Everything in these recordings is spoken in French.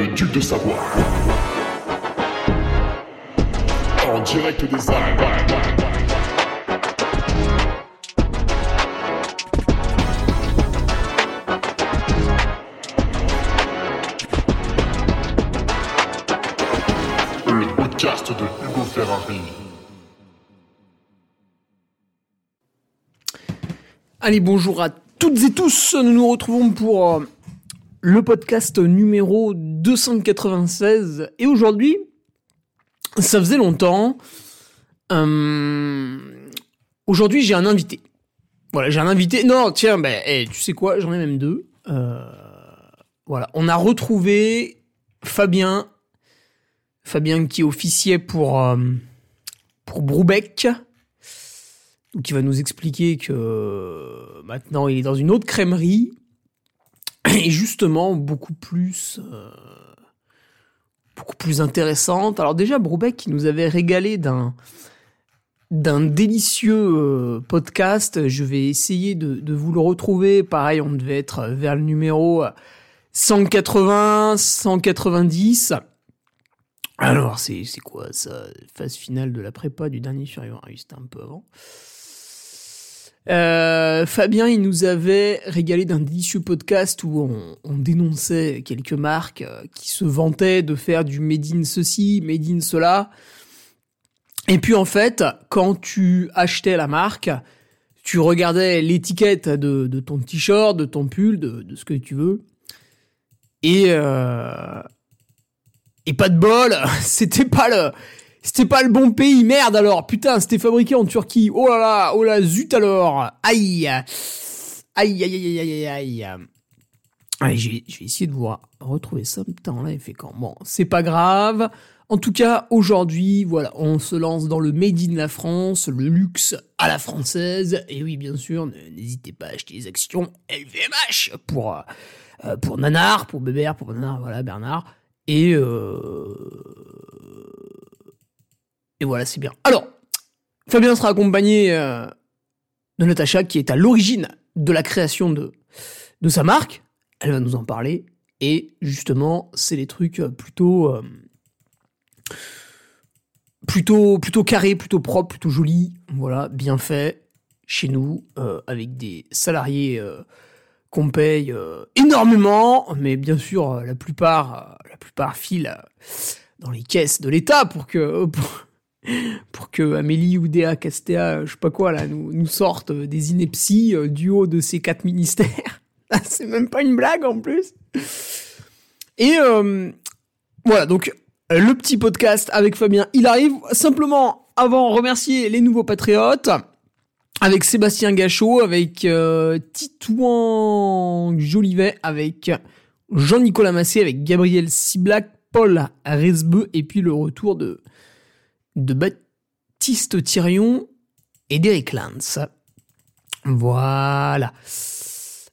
le duc de Savoie. En direct des Alpes. Le podcast de Hugo Ferrari. Allez, bonjour à toutes et tous. Nous nous retrouvons pour euh, le podcast numéro 296. Et aujourd'hui, ça faisait longtemps. Euh, aujourd'hui, j'ai un invité. Voilà, j'ai un invité. Non, tiens, ben, eh, tu sais quoi, j'en ai même deux. Euh, voilà, on a retrouvé Fabien. Fabien qui officiait pour, euh, pour Broubec. Donc va nous expliquer que euh, maintenant il est dans une autre crèmerie et justement beaucoup plus euh, beaucoup plus intéressante. Alors déjà Broubec qui nous avait régalé d'un d'un délicieux euh, podcast. Je vais essayer de, vous le retrouver. Pareil, on devait être vers le numéro 180, 190. Alors, c'est quoi ça Phase finale de la prépa du dernier Furion. Ah oui, c'était un peu avant. Euh, Fabien, il nous avait régalé d'un délicieux podcast où on, on dénonçait quelques marques euh, qui se vantaient de faire du made in ceci, made in cela. Et puis en fait, quand tu achetais la marque, tu regardais l'étiquette de, ton t-shirt, de ton pull, de, de ce que tu veux. Et, euh, et pas de bol, c'était pas le, c'était pas le bon pays, merde alors, putain, c'était fabriqué en Turquie. Oh là là, oh là, zut alors. Aïe. Aïe, aïe, aïe, aïe, aïe, aïe. Allez, je vais, je essayer de vous retrouver ça. Putain, là, il fait quand? Bon, c'est pas grave. En tout cas, aujourd'hui, voilà, on se lance dans le Made in la France, le luxe à la française. Et oui, bien sûr, n'hésitez pas à acheter les actions LVMH pour, euh, pour Nanar, pour Bébert, pour Nanar, voilà, Bernard. Et, euh, et voilà, c'est bien. Alors, Fabien sera accompagné euh, de Natacha, qui est à l'origine de la création de, de sa marque. Elle va nous en parler. Et justement, c'est des trucs plutôt, euh, plutôt, plutôt carrés, plutôt propres, plutôt jolis. Voilà, bien fait chez nous, euh, avec des salariés euh, qu'on paye euh, énormément, mais bien sûr, euh, la plupart, euh, la plupart filent euh, dans les caisses de l'État pour que, pour que Amélie ou Déa Castea, je sais pas quoi, là, nous, sortent des inepties euh, du haut de ces quatre ministères. C'est même pas une blague en plus. Et euh, voilà, donc euh, le petit podcast avec Fabien, il arrive. Simplement, avant, remercier les nouveaux patriotes. Avec Sébastien Gachot, avec euh, Titouan Jolivet, avec Jean-Nicolas Massé, avec Gabriel Ciblac, Paul Resbeu, et puis le retour de, de Baptiste Thirion et d'Eric Lantz. Voilà.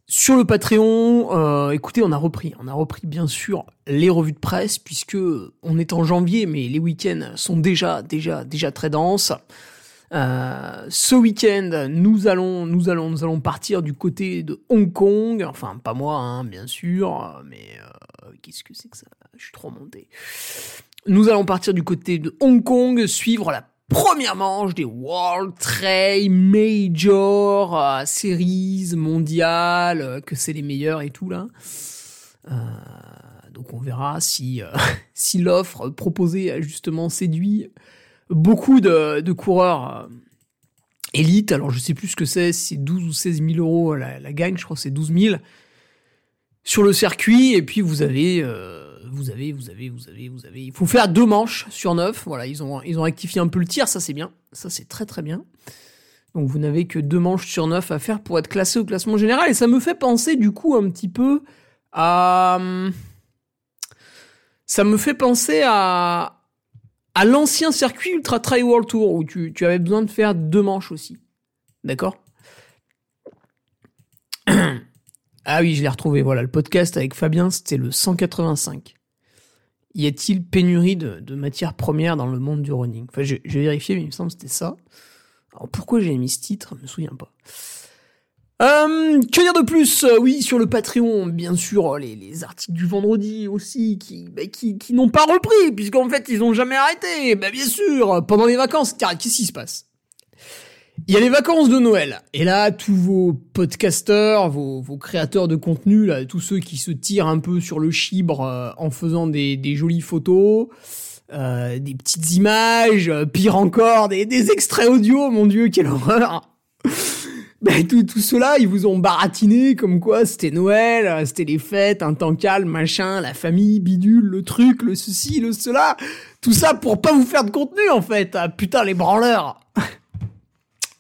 Sur le Patreon, euh, écoutez, on a repris, on a repris bien sûr les revues de presse puisque on est en janvier, mais les week-ends sont déjà, déjà, déjà très denses. Euh, ce week-end, nous allons, nous allons, nous allons partir du côté de Hong Kong. Enfin, pas moi, hein, bien sûr, mais euh, qu'est-ce que c'est que ça? Je suis trop monté. Nous allons partir du côté de Hong Kong, suivre la première manche des World Trade Major euh, Series mondiales, euh, que c'est les meilleurs et tout là. Euh, donc on verra si, si l'offre proposée a justement séduit beaucoup de, coureurs élites. Alors je sais plus ce que c'est, c'est 12 ou 16 000 euros la, la gagne, je crois c'est 12 000 sur le circuit. Et puis vous avez, vous avez, vous avez, vous avez, vous avez. Il faut faire deux manches sur neuf. Voilà, ils ont, ils un peu le tir, ça c'est bien, ça c'est très très bien. Donc vous n'avez que deux manches sur neuf à faire pour être classé au classement général. Et ça me fait penser du coup un petit peu à... hum, Ça me fait penser à, à l'ancien circuit Ultra Trail World Tour où tu, tu avais besoin de faire deux manches aussi. D'accord? Ah oui, je l'ai retrouvé. Voilà, le podcast avec Fabien, c'était le 185. Y a-t-il pénurie de, matières premières dans le monde du running? Enfin, j'ai vérifié, mais il me semble que c'était ça. Alors pourquoi j'ai mis ce titre? Je me souviens pas. Euh, que dire de plus? Euh, Oui, sur le Patreon, bien sûr, les, les articles du vendredi aussi, qui, bah, qui, qui n'ont pas repris, puisqu'en fait, ils ont jamais arrêté. Bah, bien sûr, pendant les vacances, qu'est-ce qui se passe? Il y a les vacances de Noël, et là, tous vos podcasteurs, vos, vos créateurs de contenu, là, tous ceux qui se tirent un peu sur le chibre euh, en faisant des, jolies photos, euh, des petites images, euh, pire encore, des, extraits audio, mon dieu, quelle horreur ben, tout, tout cela, ils vous ont baratiné comme quoi c'était Noël, c'était les fêtes, un temps calme, machin, la famille, bidule, le truc, le ceci, le cela. Tout ça pour pas vous faire de contenu, en fait. Ah, putain, les branleurs.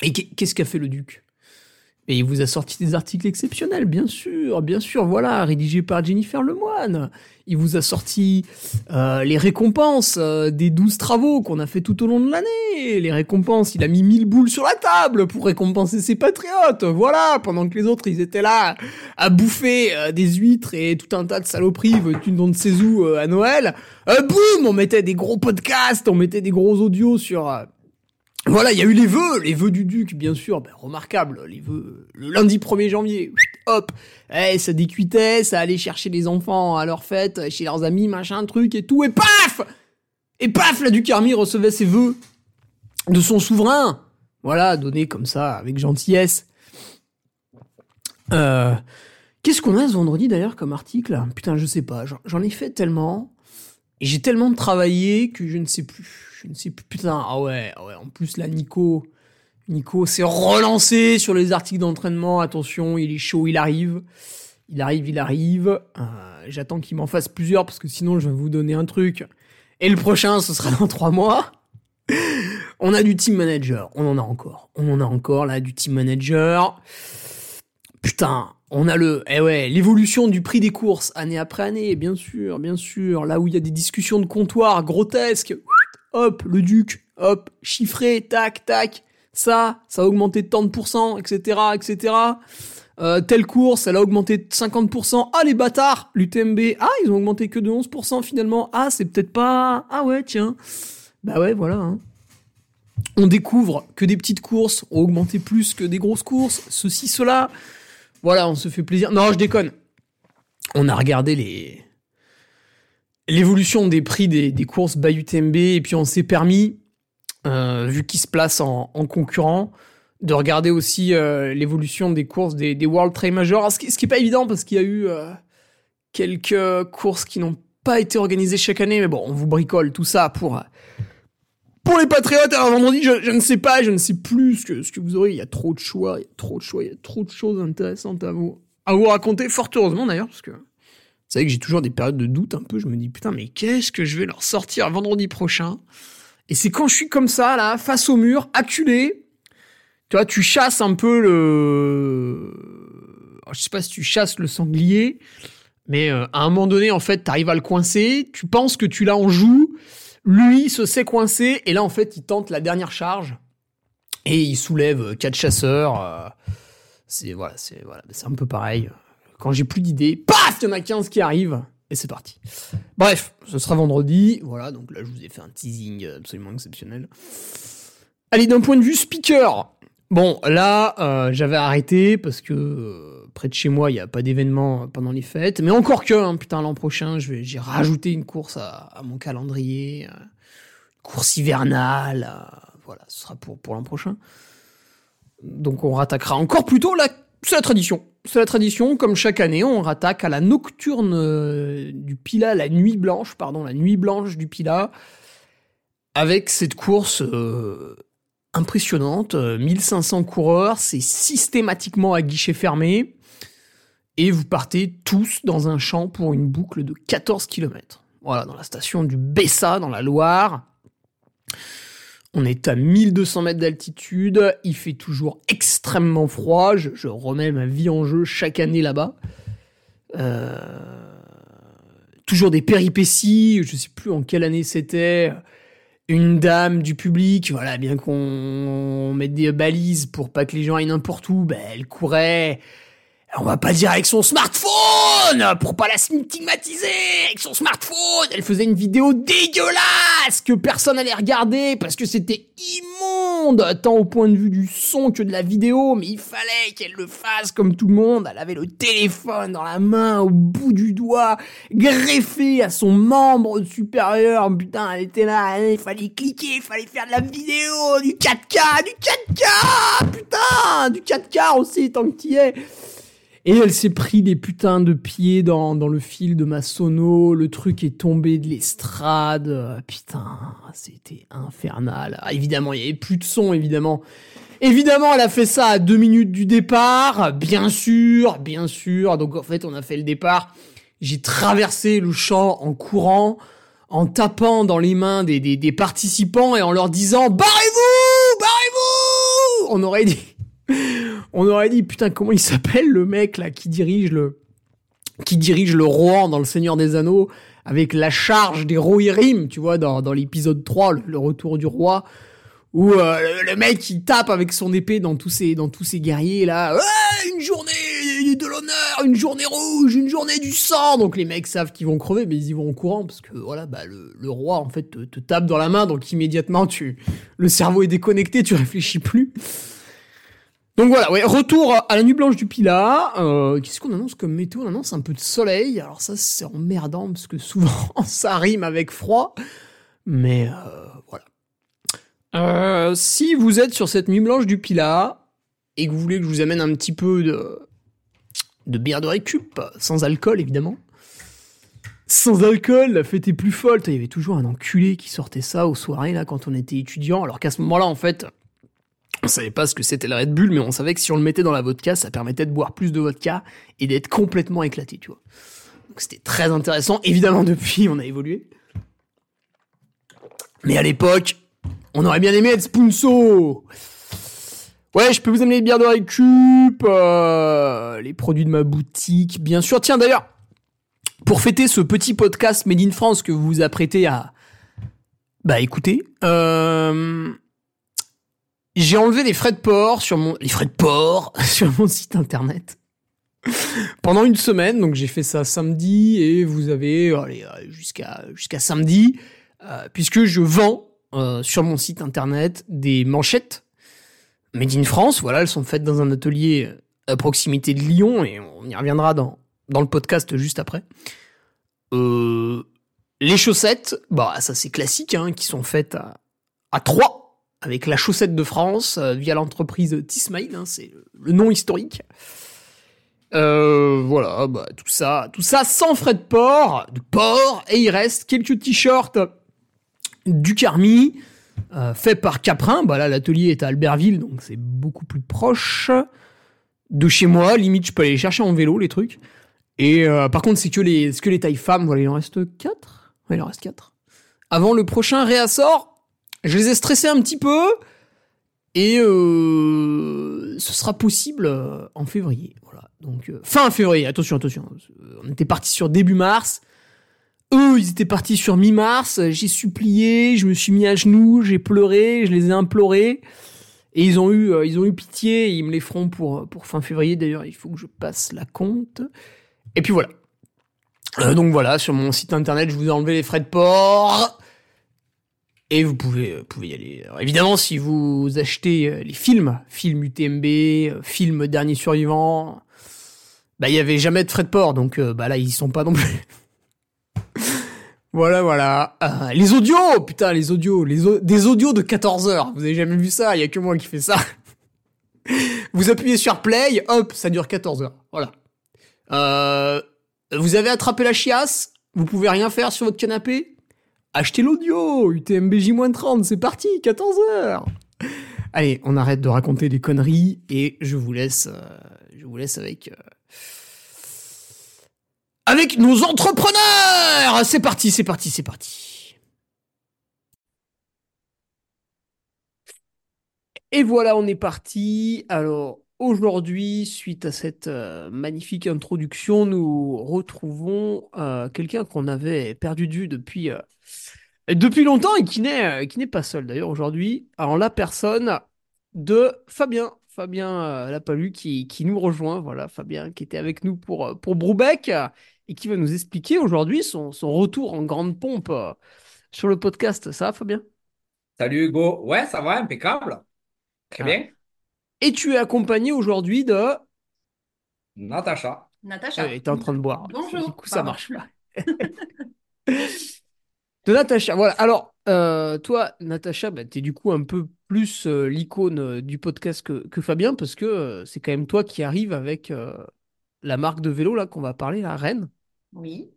Et qu'est- qu'est-ce qu'a fait le duc? Et il vous a sorti des articles exceptionnels, bien sûr, bien sûr, voilà, rédigés par Jennifer Lemoine. Il vous a sorti euh, les récompenses euh, des 12 travaux qu'on a fait tout au long de l'année. Les récompenses, il a mis 1000 boules sur la table pour récompenser ses patriotes. Voilà, pendant que les autres, ils étaient là à bouffer euh, des huîtres et tout un tas de saloperies, tu ne sais où à Noël. Boum, on mettait des gros podcasts, on mettait des gros audios sur... voilà, il y a eu les vœux, les vœux du duc, bien sûr, ben, remarquable, les vœux, le lundi 1er janvier, hop, eh, ça décuitait, ça allait chercher les enfants à leur fête, chez leurs amis, machin, truc et tout, et paf! Et paf, la duc Army recevait ses vœux de son souverain, voilà, donnés comme ça, avec gentillesse. Euh, Qu'est-ce qu'on a ce vendredi d'ailleurs comme article? Putain, je sais pas, j'en ai fait tellement, et j'ai tellement travaillé que je ne sais plus. Je ne sais plus. Putain, ah ouais, ah ouais. En plus, là, Nico, Nico s'est relancé sur les articles d'entraînement. Attention, il est chaud, il arrive. Il arrive, il arrive. Euh, J'attends qu'il m'en fasse plusieurs parce que sinon, je vais vous donner un truc. Et le prochain, ce sera dans trois mois. On a du team manager. On en a encore. On en a encore, là, du team manager. Putain, on a le, eh ouais, l'évolution du prix des courses année après année, bien sûr, bien sûr. Là où il y a des discussions de comptoir grotesques, hop, le duc, hop, chiffré, tac, tac. Ça, ça a augmenté de tant de pourcents, etc., etc. Euh, telle course, elle a augmenté de 50%. Ah, les bâtards, l'UTMB. Ah, ils ont augmenté que de 11% finalement. Ah, c'est peut-être pas, ah ouais, tiens. Bah ouais, voilà, hein. On découvre que des petites courses ont augmenté plus que des grosses courses. Ceci, cela. Voilà, on se fait plaisir. Non, je déconne. On a regardé les l'évolution des prix des, courses by UTMB et puis on s'est permis, euh, vu qu'ils se placent en, en concurrent, de regarder aussi euh, l'évolution des courses des, World Trail Majors. Alors, ce, qui, ce qui est pas évident parce qu'il y a eu euh, quelques courses qui n'ont pas été organisées chaque année, mais bon, on vous bricole tout ça pour pour les patriotes. Alors vendredi, je, ne sais pas, je ne sais plus ce que, ce que vous aurez. Il y a trop de choix, il y a trop de choix, il y a trop de choses intéressantes à vous à vous raconter. Fort heureusement d'ailleurs, parce que vous savez que j'ai toujours des périodes de doute un peu. Je me dis putain, mais qu'est-ce que je vais leur sortir vendredi prochain? Et c'est quand je suis comme ça là, face au mur, acculé. Tu vois, tu chasses un peu le. Alors, je sais pas si tu chasses le sanglier, mais euh, à un moment donné, en fait, t'arrives à le coincer. Tu penses que tu l'as en joue. Lui se sait coincé et là en fait il tente la dernière charge et il soulève quatre chasseurs. euh, c'est voilà, c'est voilà, c'est un peu pareil. Quand j'ai plus d'idées, paf, il y en a 15 qui arrivent et c'est parti. Bref, ce sera vendredi. Voilà, donc là je vous ai fait un teasing absolument exceptionnel. Allez, d'un point de vue speaker. Bon, là, euh, j'avais arrêté parce que euh, près de chez moi, il n'y a pas d'événement pendant les fêtes. Mais encore que, hein, putain, l'an prochain, j'ai rajouté une course à, mon calendrier. euh, course hivernale. euh, voilà, ce sera pour, pour l'an prochain. Donc on rattaquera encore plus tôt. Là, c'est la tradition. C'est la tradition. Comme chaque année, on rattaque à la nocturne euh, du Pila, la nuit blanche, pardon, la nuit blanche du Pila. Avec cette course impressionnante, euh, 1500 coureurs, c'est systématiquement à guichet fermé. Et vous partez tous dans un champ pour une boucle de 14 km. Voilà, dans la station du Bessa, dans la Loire. On est à 1200 mètres d'altitude, il fait toujours extrêmement froid, je, remets ma vie en jeu chaque année là-bas. Euh, toujours des péripéties, je sais plus en quelle année c'était. Une dame du public, voilà, bien qu'on mette des balises pour pas que les gens aillent n'importe où, ben, elle courait. On va pas dire avec son smartphone pour pas la stigmatiser avec son smartphone. Elle faisait une vidéo dégueulasse que personne allait regarder parce que c'était immonde monde, tant au point de vue du son que de la vidéo, mais il fallait qu'elle le fasse comme tout le monde. Elle avait le téléphone dans la main, au bout du doigt, greffé à son membre supérieur. Putain, elle était là, il fallait cliquer, il fallait faire de la vidéo, du 4K, du 4K, putain, du 4K aussi, tant que t'y es. Et elle s'est pris des putains de pieds dans, dans le fil de ma sono, le truc est tombé de l'estrade, euh, putain, c'était infernal. Ah, évidemment, il y avait plus de son, évidemment. Évidemment, elle a fait ça à deux minutes du départ, bien sûr, bien sûr. Donc en fait, on a fait le départ. J'ai traversé le champ en courant, en tapant dans les mains des, des, des participants et en leur disant Barrez-vous Barrez-vous On aurait dit on aurait dit putain comment il s'appelle le mec là qui dirige le qui dirige le Rohan dans le Seigneur des Anneaux avec la charge des Rohirrim, tu vois dans, dans l'épisode 3 le, retour du roi où euh, le, mec il tape avec son épée dans tous ces guerriers là une journée de l'honneur, une journée rouge, une journée du sang. Donc les mecs savent qu'ils vont crever mais ils y vont en courant parce que voilà bah le, roi en fait te, te tape dans la main donc immédiatement tu le cerveau est déconnecté, tu réfléchis plus. Donc voilà, ouais, retour à la nuit blanche du Pilat. Euh, Qu'est-ce qu'on annonce comme météo? On annonce un peu de soleil. Alors ça, c'est emmerdant parce que souvent ça rime avec froid. Mais euh, voilà. Euh, si vous êtes sur cette nuit blanche du Pilat et que vous voulez que je vous amène un petit peu de, de bière de récup, sans alcool évidemment. Sans alcool, la fête est plus folle. Il y avait toujours un enculé qui sortait ça aux soirées là quand on était étudiant. Alors qu'à ce moment-là, en fait, on savait pas ce que c'était le Red Bull, mais on savait que si on le mettait dans la vodka, ça permettait de boire plus de vodka et d'être complètement éclaté, tu vois. Donc c'était très intéressant. Évidemment, depuis, on a évolué. Mais à l'époque, on aurait bien aimé être Spoonso. Ouais, je peux vous amener des bières de récup, euh, les produits de ma boutique, bien sûr. Tiens, d'ailleurs, pour fêter ce petit podcast Made in France que vous vous apprêtez à, bah, écoutez, euh, j'ai enlevé les frais de port sur mon les frais de port sur mon site internet pendant une semaine. Donc j'ai fait ça samedi et vous avez allez, jusqu'à jusqu'à samedi euh, puisque je vends euh, sur mon site internet des manchettes made in France. Voilà, elles sont faites dans un atelier à proximité de Lyon et on y reviendra dans dans le podcast juste après. Euh, les chaussettes, bah ça c'est classique, hein, qui sont faites à, à 3 avec la chaussette de France euh, via l'entreprise Tismail, hein, c'est le nom historique. Euh, voilà, bah, tout ça, tout ça sans frais de port, de port, et il reste quelques t-shirts du Carmi, euh, fait par Caprin. Bah là, l'atelier est à Albertville, donc c'est beaucoup plus proche de chez moi. Limite, je peux aller chercher en vélo, les trucs. Et par contre, c'est que les, que les tailles femmes. Voilà, il en reste 4 Ouais, il en reste 4 Avant le prochain réassort, je les ai stressés un petit peu. Et euh, ce sera possible euh, en février. Voilà. Donc euh, fin février. Attention, attention. On était parti sur début mars. Eux, ils étaient partis sur mi-mars. J'ai supplié, je me suis mis à genoux, j'ai pleuré, je les ai implorés. Et ils ont eu, ils ont eu pitié. ils me les feront pour pour fin février. D'ailleurs, il faut que je passe la compte. Et puis voilà. donc voilà, sur mon site internet, je vous ai enlevé les frais de port. Et vous pouvez, euh, pouvez y aller. évidemment, si vous achetez euh, les films, films UTMB, euh, films Dernier Survivant, bah il y avait jamais de frais de port, donc bah là ils y sont pas non plus. voilà, voilà. les audios, putain, les audios, les des audios de 14 heures. Vous avez jamais vu ça? Il y a que moi qui fais ça. vous appuyez sur play, hop, ça dure 14 heures. Voilà. vous avez attrapé la chiasse, vous pouvez rien faire sur votre canapé? Achetez l'audio, UTMBJ-30, c'est parti, 14h Allez, on arrête de raconter des conneries et je vous laisse, euh, je vous laisse avec, euh, avec nos entrepreneurs. C'est parti, c'est parti, c'est parti. Et voilà, on est parti. Alors, Aujourd'hui, suite à cette euh, magnifique introduction, nous retrouvons quelqu'un qu'on avait perdu de vue depuis, depuis longtemps et qui n'est qui n'est pas seul d'ailleurs aujourd'hui, en la personne de Fabien. Fabien Lapalu qui, qui nous rejoint. Voilà, Fabien qui était avec nous pour, pour Broubec et qui va nous expliquer aujourd'hui son, son retour en grande pompe sur le podcast. Ça va, Fabien? Salut Hugo. Ouais, ça va, impeccable. Très Ah. bien. Et tu es accompagné aujourd'hui de... Natacha. Euh, Natacha. et t'es en train de boire. Du Bonjour. coup, ça marche pas. De Natacha, voilà. Alors, euh, toi, Natacha, bah, t'es du coup un peu plus euh, l'icône euh, du podcast que, que Fabien, parce que euh, c'est quand même toi qui arrive avec la marque de vélo là qu'on va parler, la Rennes. Oui,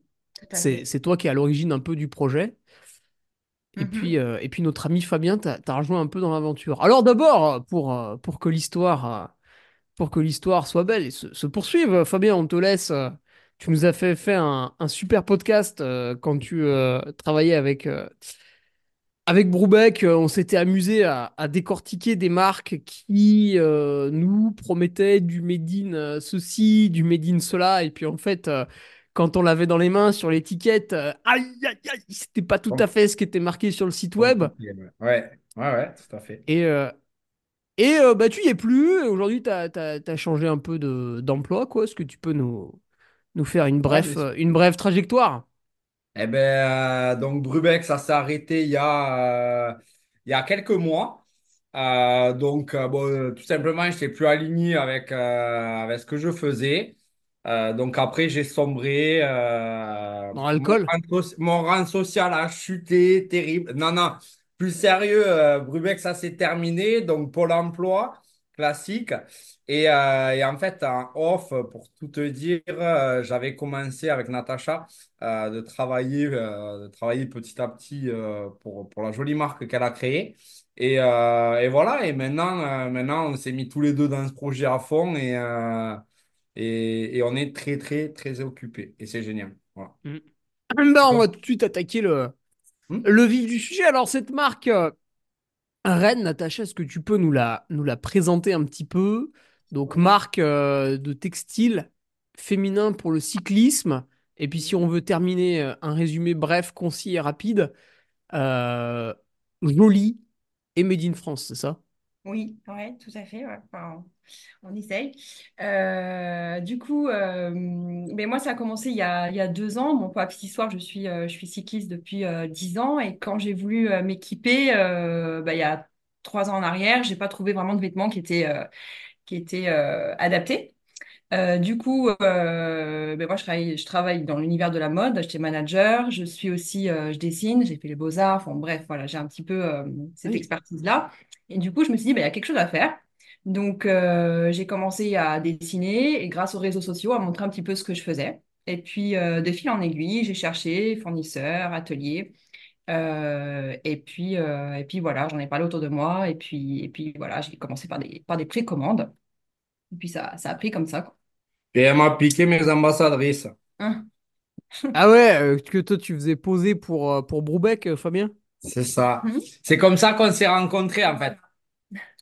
C'est, toi qui es à l'origine un peu du projet. Et Mhm. puis, et puis notre ami Fabien t'a, rejoint un peu dans l'aventure. Alors d'abord, pour, pour que l'histoire, pour que l'histoire soit belle et se, se poursuive, Fabien, on te laisse. Tu nous as fait, fait un, un super podcast euh, quand tu euh, travaillais avec, euh, avec Broubeck. on s'était amusé à, à décortiquer des marques qui nous promettaient du made in ceci, du made in cela. Et puis en fait, quand on l'avait dans les mains sur l'étiquette, aïe, aïe, aïe, c'était pas tout à fait ce qui était marqué sur le site web. Ouais, ouais, ouais, tout à fait. Et, et euh, bah, tu y es plus. Aujourd'hui, tu as, changé un peu de, d'emploi. quoi. Est-ce que tu peux nous, nous faire une brève, bien une brève trajectoire? Eh ben, euh, donc Brubeck, ça s'est arrêté il y a, euh, il y a quelques mois. Euh, donc, euh, bon, tout simplement, je n'étais plus aligné avec, euh, avec ce que je faisais. Donc, après, j'ai sombré. mon mon rang social a chuté, terrible. Non, non, plus sérieux, Brubeck, ça s'est terminé. Donc, Pôle emploi, classique. Et, euh, et en fait, en off, pour tout te dire, euh, j'avais commencé avec Natacha euh, de travailler, de travailler petit à petit pour, pour la jolie marque qu'elle a créée. Et, et voilà, et maintenant, maintenant on s'est mis tous les deux dans ce projet à fond et, et, et on est très, très, très occupés. Et c'est génial. Voilà. Ben, on va tout de suite attaquer le, Hmm le vif du sujet. Alors, cette marque Rennes, Natacha, est-ce que tu peux nous la, nous la présenter un petit peu? Donc, marque euh, de textile féminin pour le cyclisme. Et puis, si on veut terminer euh, un résumé bref, concis et rapide, euh, joli et made in France, c'est ça? Oui, ouais, tout à fait. On essaye. Euh, du coup, euh, mais moi, ça a commencé il y a, il y a deux ans. Bon, pour la petite histoire, je suis, euh, je suis cycliste depuis dix ans. Et quand j'ai voulu m'équiper, bah, il y a trois ans en arrière, j'ai pas trouvé vraiment de vêtements qui étaient, qui étaient adaptés. Euh, du coup, euh, ben moi, je travaille, je travaille dans l'univers de la mode. J'étais manager. Je suis aussi, euh, je dessine. J'ai fait les beaux-arts. Enfin, bref, voilà, j'ai un petit peu cette Oui. expertise-là. Et du coup, je me suis dit, ben, il y a quelque chose à faire. Donc, euh, j'ai commencé à dessiner et grâce aux réseaux sociaux, à montrer un petit peu ce que je faisais. Et puis, euh, de fil en aiguille, j'ai cherché fournisseurs, ateliers. Euh, et puis, euh, et puis voilà, j'en ai parlé autour de moi. Et puis, et puis voilà, j'ai commencé par des, par des précommandes. Et puis, ça, ça a pris comme ça, quoi. Et elle m'a piqué mes ambassadrices. Hein. Ah ouais, euh, que toi, tu faisais poser pour, pour Broubeck, Fabien? C'est ça. Mhm. C'est comme ça qu'on s'est rencontrés, en fait.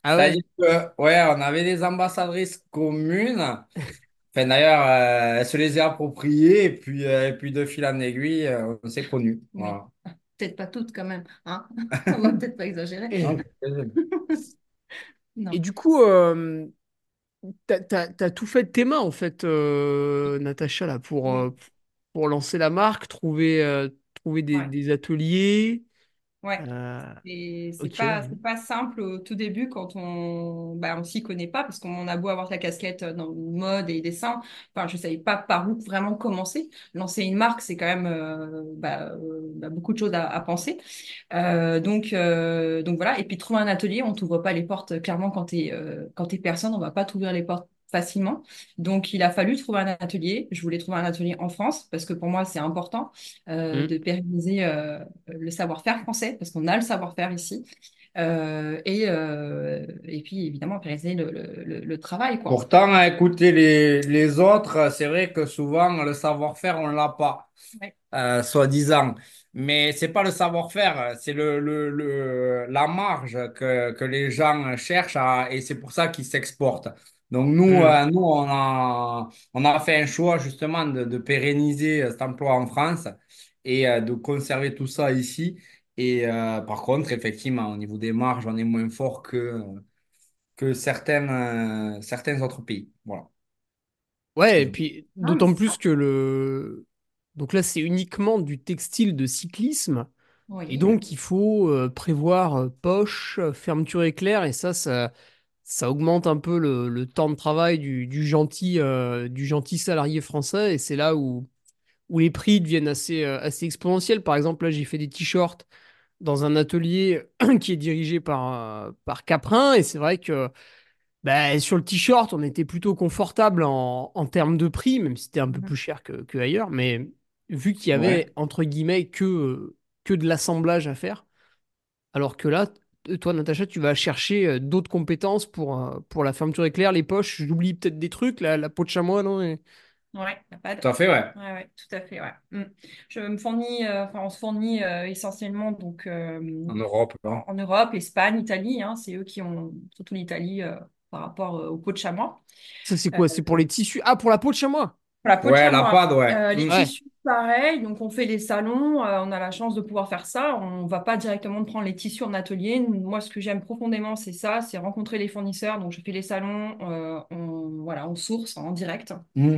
Ah ouais? C'est-à-dire que, ouais, on avait des ambassadrices communes. Enfin, d'ailleurs, euh, elle se les a appropriées et puis, euh, et puis de fil en aiguille, euh, on s'est connus. Oui. Voilà. Peut-être pas toutes quand même, hein? On va peut-être pas exagérer. Et, Non. Non. du coup, euh, t'as, t'as- t'as tout fait de tes mains, en fait, euh, Natacha, là, pour, euh, pour lancer la marque, trouver, euh, trouver des, Ouais. des ateliers? Ouais. Euh, c'est pas, simple au tout début quand on, bah, on s'y connaît pas parce qu'on a beau avoir la casquette dans le mode et les dessins. Enfin, je savais pas par où vraiment commencer. Lancer une marque, c'est quand même euh, bah, euh, bah, beaucoup de choses à, à penser. Euh, donc, euh, donc voilà. Et puis trouver un atelier, on t'ouvre pas les portes. Clairement, quand t'es euh, quand t'es personne, on va pas t'ouvrir les portes facilement. Donc, il a fallu trouver un atelier. Je voulais trouver un atelier en France parce que pour moi, c'est important euh, Mm. de pérenniser euh, le savoir-faire français parce qu'on a le savoir-faire ici. Euh, et, et puis, évidemment, pérenniser le, le, travail, quoi. Pourtant, à écouter les, les autres, c'est vrai que souvent, le savoir-faire, on ne l'a pas, Ouais. soi-disant. Mais c'est pas le savoir-faire, c'est le, le, le- la marge que, que les gens cherchent à- et c'est pour ça qu'ils s'exportent. Donc nous, Mm. euh, nous on a, on a fait un choix justement de, de pérenniser cet emploi en France et euh, de conserver tout ça ici. Et euh, par contre, effectivement, au niveau des marges, on est moins fort que, que certains, euh, certains autres pays. Voilà. Ouais, et puis d'autant plus que le... Donc là, c'est uniquement du textile de cyclisme. Et donc, il faut euh, prévoir euh, poche, euh, fermeture éclair, et ça, ça, ça augmente un peu le, le temps de travail du, du gentil, euh, du gentil salarié français, et c'est là où, où les prix deviennent assez, euh, assez exponentiels. Par exemple, là, j'ai fait des t-shirts dans un atelier qui est dirigé par, euh, par Caprin, et c'est vrai que bah, sur le t-shirt, on était plutôt confortable en, en termes de prix, même si c'était un peu Mhm. plus cher que, que ailleurs, mais vu qu'il y Ouais. avait, entre guillemets, que, que de l'assemblage à faire, alors que là, toi, Natacha, tu vas chercher euh, d'autres compétences pour, euh, pour la fermeture éclair, les poches, j'oublie peut-être des trucs, la, la peau de chamois, non? Et- Ouais, pas de- Tout à fait, ouais. Ouais, ouais, tout à fait, ouais. Mm. Je me fournis, euh, enfin, on se fournit euh, essentiellement donc euh, En Europe, en, hein. en Europe, Espagne, Italie, hein, c'est eux qui ont surtout l'Italie euh, par rapport euh, aux peaux de chamois. Ça, c'est Euh, quoi? C'est pour les tissus? Ah, pour la peau de chamois! Pour la peau de Ouais, la pâte, ouais. Euh, les Mm. Ouais. tissus, pareil. Donc, on fait les salons, euh, on a la chance de pouvoir faire ça. On va pas directement prendre les tissus en atelier. Moi, ce que j'aime profondément, c'est ça, c'est rencontrer les fournisseurs. Donc, je fais les salons, euh, on, voilà, on source en direct. Mm.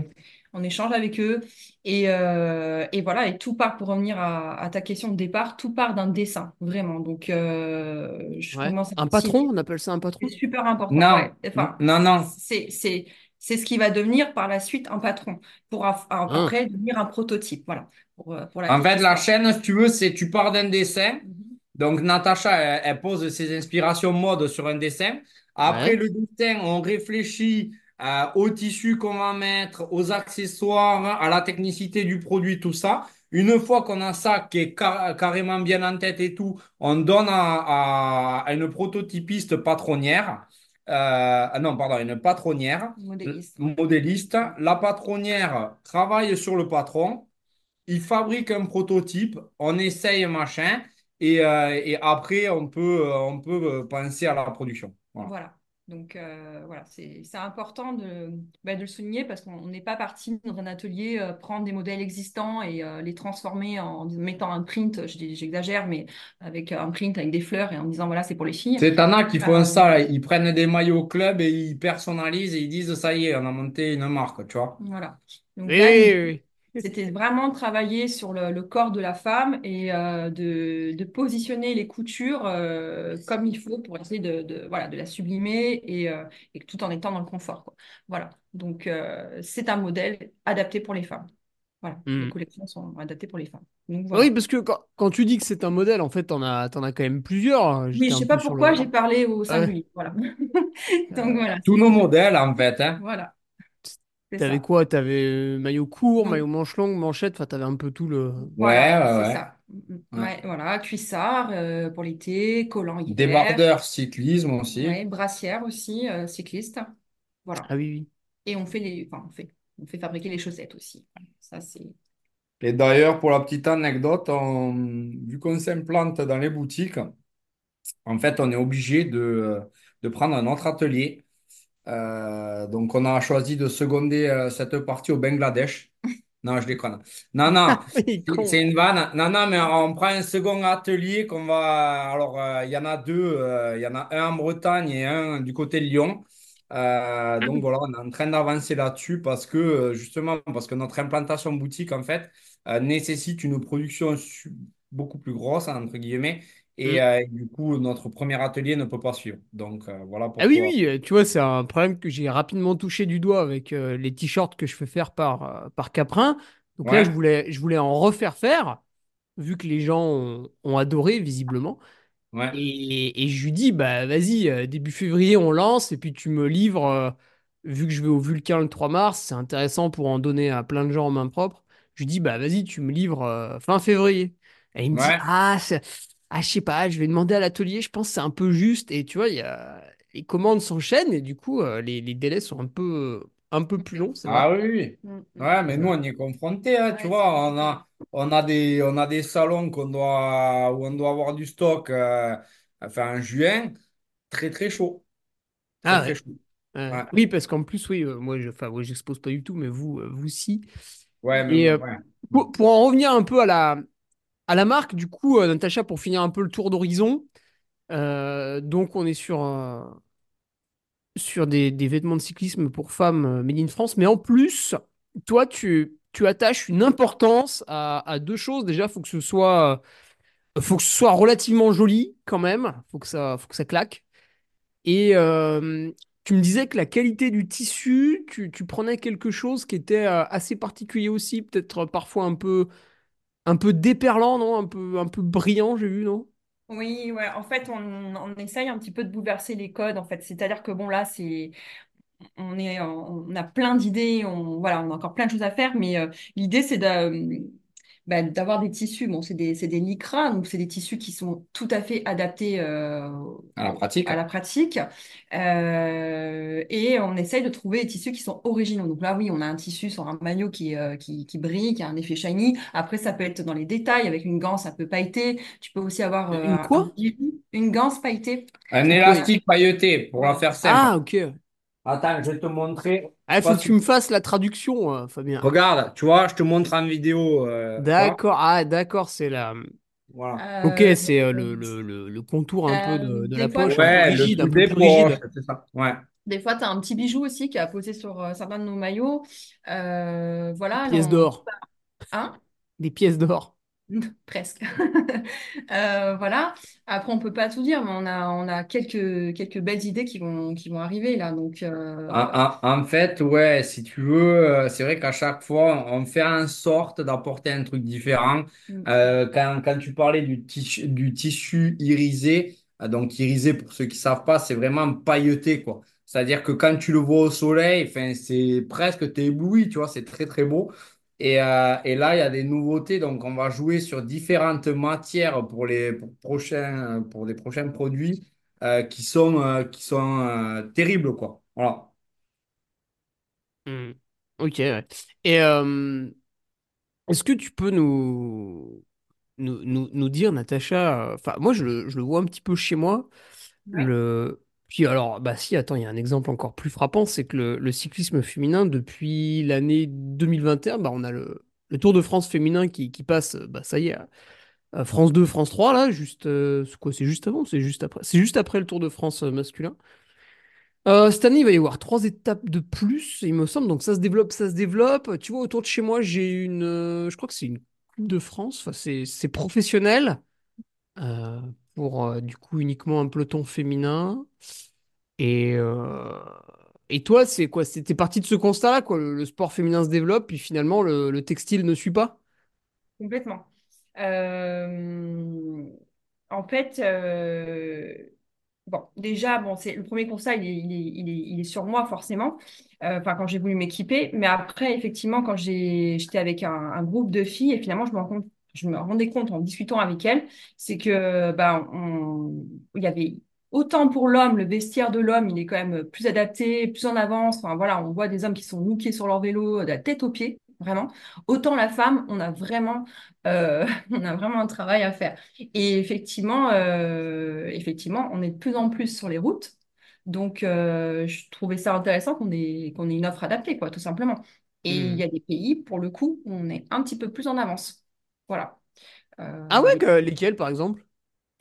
on échange avec eux et, euh, et voilà et tout part pour revenir à, à ta question de départ tout part d'un dessin vraiment donc euh, je Ouais. commence à Un patron, on appelle ça un c'est patron? super important Non, ouais. enfin non, non. c'est c'est ce qui va devenir par la suite un patron pour af- a- après devenir un prototype voilà pour, euh, pour la En fait, la chaîne, si tu veux, c'est tu pars d'un dessin. Mhm. Donc, Natacha, elle, elle pose ses inspirations mode sur un dessin. Après Ouais. le dessin, on réfléchit euh, au tissu qu'on va mettre, aux accessoires, à la technicité du produit, tout ça. Une fois qu'on a ça qui est car- carrément bien en tête et tout, on donne à, à- à une prototypiste patronnière. Euh, ah non, pardon, une patronnière, modéliste modéliste. La patronnière travaille sur le patron il fabrique un prototype, on essaye machin, et, euh, et après, on peut, euh, on peut penser à la production. Voilà. Voilà. Donc euh, voilà, c'est c'est important de, bah, de le souligner parce qu'on n'est pas parti dans un atelier euh, prendre des modèles existants et euh, les transformer en mettant un print, j'exagère, mais avec un print avec des fleurs et en disant voilà, c'est pour les filles. C'est as qui font ça, là. ils prennent des maillots au club et ils personnalisent et ils disent ça y est, on a monté une marque, tu vois. Voilà. Donc Oui, là, oui, l'idée, oui. C'était vraiment travailler sur le, le corps de la femme et euh, de, de positionner les coutures euh, comme il faut pour essayer de, de, voilà, de la sublimer et, euh, et tout en étant dans le confort, quoi. Voilà. Donc, euh, c'est un modèle adapté pour les femmes. Voilà. Les Hmm. collections sont adaptées pour les femmes. Donc, Oui, parce que quand, quand tu dis que c'est un modèle, en fait, t'en as, t'en as quand même plusieurs. Oui, je un sais pas pourquoi le. j'ai parlé au Ouais. singulier. Voilà. Donc, voilà. Tous nos modèles, en fait. Hein. Voilà. T'avais quoi? T'avais euh, maillot court, Donc, maillot manche longue, manchette, enfin, t'avais un peu tout le. Voilà, Ouais, ouais, c'est ça. Mm, mm. Ouais. Ouais, voilà, cuissard euh, pour l'été, collant hiver, Débardeur cyclisme aussi. ouais, brassière aussi, euh, cycliste. Voilà. Ah oui, oui. Et on fait les, enfin, on fait, on fait fabriquer les chaussettes aussi. Ça, c'est. Et d'ailleurs, pour la petite anecdote, on- vu qu'on s'implante dans les boutiques, en fait, on est obligé de, de prendre un autre atelier. Euh, donc, on a choisi de seconder euh, cette partie au Bangladesh. Non, je déconne. Non, non, Il est c'est une vanne. Non, non, mais on prend un second atelier qu'on va. Alors, euh, il y en a deux. Il y en a un en Bretagne et un du côté de Lyon. Donc, voilà, on est en train d'avancer là-dessus parce que, justement, parce que notre implantation boutique, en fait, nécessite une production beaucoup plus grosse, entre guillemets. Et euh, du coup, notre premier atelier ne peut pas suivre. Donc, euh, voilà Ah oui, oui, euh, tu vois, c'est un problème que j'ai rapidement touché du doigt avec les t-shirts que je fais faire par, par Caprin. Donc là, je voulais, je voulais en refaire faire, vu que les gens ont, ont adoré, visiblement. ouais, Et, et je lui dis, bah vas-y, début février, on lance, et puis tu me livres, euh, vu que je vais au Vulcain le 3 mars, c'est intéressant pour en donner à plein de gens en main propre. Je lui dis, bah vas-y, tu me livres euh, fin février. Et il me dit, ah, c'est- ah, je sais pas, je vais demander à l'atelier, je pense que c'est un peu juste. Et tu vois, il y a... les commandes s'enchaînent, et du coup, euh, les, les délais sont un peu, un peu plus longs. Ah oui, oui. Mm, mm. Ouais, mais nous, on y est confrontés, hein, tu vois. On a, on a des, on a des salons qu'on doit, où on doit avoir du stock euh, enfin, en juin. Très, très chaud. Très, Ah très ouais. chaud. Ouais, Oui, parce qu'en plus, oui, euh, moi, je, j'expose pas du tout, mais vous, euh, vous si. ouais, Et même, euh, ouais. pour, pour en revenir un peu à la, à la marque, du coup, euh, Natacha, pour finir un peu le tour d'horizon, euh, donc on est sur, euh, sur des, vêtements de cyclisme pour femmes euh, made in France, mais en plus, toi, tu, tu attaches une importance à, deux choses. Déjà, il faut que ce soit Faut que ce soit relativement joli quand même. Faut que ça, faut que ça claque. Et euh, tu me disais que la qualité du tissu, tu, tu prenais quelque chose qui était euh, assez particulier aussi, peut-être parfois un peu, un peu déperlant, non? Un peu, un peu brillant, j'ai vu, non? Oui, ouais. En fait, on, essaye un petit peu de bouleverser les codes. En fait, c'est-à-dire que bon, là, c'est on est, on a plein d'idées, on, voilà, on a encore plein de choses à faire, mais euh, l'idée, c'est de, bah, d'avoir des tissus. Bon, c'est des, c'est des lycras, donc c'est des tissus qui sont tout à fait adaptés euh, À la pratique. à la pratique. Euh, et on essaye de trouver des tissus qui sont originaux. Donc là, oui, on a un tissu sur un maillot qui, euh, qui, qui brille, qui a un effet shiny. Après, ça peut être dans les détails, avec une ganse un peu pailletée. Tu peux aussi avoir euh, Une un- quoi? un- une ganse pailletée. Un élastique pailleté, pour la faire simple. Ah, ok. Attends, je vais te montrer. Ah, sais faut que tu me fasses la traduction, euh, Fabien. Regarde, tu vois, je te montre en vidéo. euh. D'accord, ah, d'accord, c'est la. Voilà. Ok, Euh, c'est euh, le, le, le, le contour un peu de, de des la poche, Ouais, le rigide, un peu des plus rigide. c'est ça. Ouais. Des fois, tu as un petit bijou aussi qui a posé sur euh, certains de nos maillots. Euh, voilà, Pièces on- d'or. Hein? Des pièces d'or. Presque. Euh, voilà. Après, on peut pas tout dire, mais on a, on a quelques, quelques belles idées qui vont, qui vont arriver là. Donc, euh, En, en- en fait, ouais, si tu veux, euh, c'est vrai qu'à chaque fois, on fait en sorte d'apporter un truc différent. mm, Euh, quand, quand tu parlais du tissu, du tissu irisé, donc irisé, pour ceux qui savent pas, c'est vraiment pailleté, quoi. C'est-à-dire que quand tu le vois au soleil, enfin, c'est presque, t'es ébloui, tu vois, c'est très, très beau. Et, euh, et là, il y a des nouveautés, donc on va jouer sur différentes matières pour les pour prochains, pour les prochains produits euh, qui sont, euh, qui sont euh, terribles, quoi. Voilà. Hmm. Ok, ouais. Et euh, est-ce que tu peux nous, nous, nous, nous dire, Natacha, enfin, moi, je le, je le vois un petit peu chez moi. ouais. Le... Puis alors, bah si, attends, il y a un exemple encore plus frappant, c'est que le, cyclisme féminin, depuis l'année 2021, bah, on a le, Tour de France féminin qui, passe, bah ça y est, à France 2, France 3, là, juste, euh, c'est quoi, c'est juste avant, c'est juste après, c'est juste après le Tour de France euh, masculin. Euh, cette année, il va y avoir trois étapes de plus, il me semble. Donc ça se développe, ça se développe. Tu vois, autour de chez moi, j'ai une, je crois que c'est une Coupe de France. C'est professionnel euh, euh, du coup uniquement un peloton féminin. Et euh, et toi, c'est quoi? C'était parti de ce constat-là, quoi? Le, sport féminin se développe, puis finalement le, le textile ne suit pas? Complètement. Euh, en fait, bon, déjà, bon, c'est le premier constat, il est, il est, il est, sur moi forcément. Enfin, quand j'ai voulu m'équiper, mais après, effectivement, quand j'étais avec un, un groupe de filles, et finalement, je me rends compte, je me rendais compte en discutant avec elles, c'est que, ben, on, il y avait autant pour l'homme, le vestiaire de l'homme, il est quand même plus adapté, plus en avance. Enfin, voilà, on voit des hommes qui sont lookés sur leur vélo, de la tête aux pieds, vraiment. Autant la femme, on a vraiment euh, on a vraiment un travail à faire. Et effectivement, euh, effectivement, on est de plus en plus sur les routes. Donc, euh, je trouvais ça intéressant qu'on ait, qu'on ait une offre adaptée, quoi, tout simplement. Et il y Hmm. a des pays, pour le coup, où on est un petit peu plus en avance. Voilà. Ah Euh, ouais, les- que- lesquels par exemple?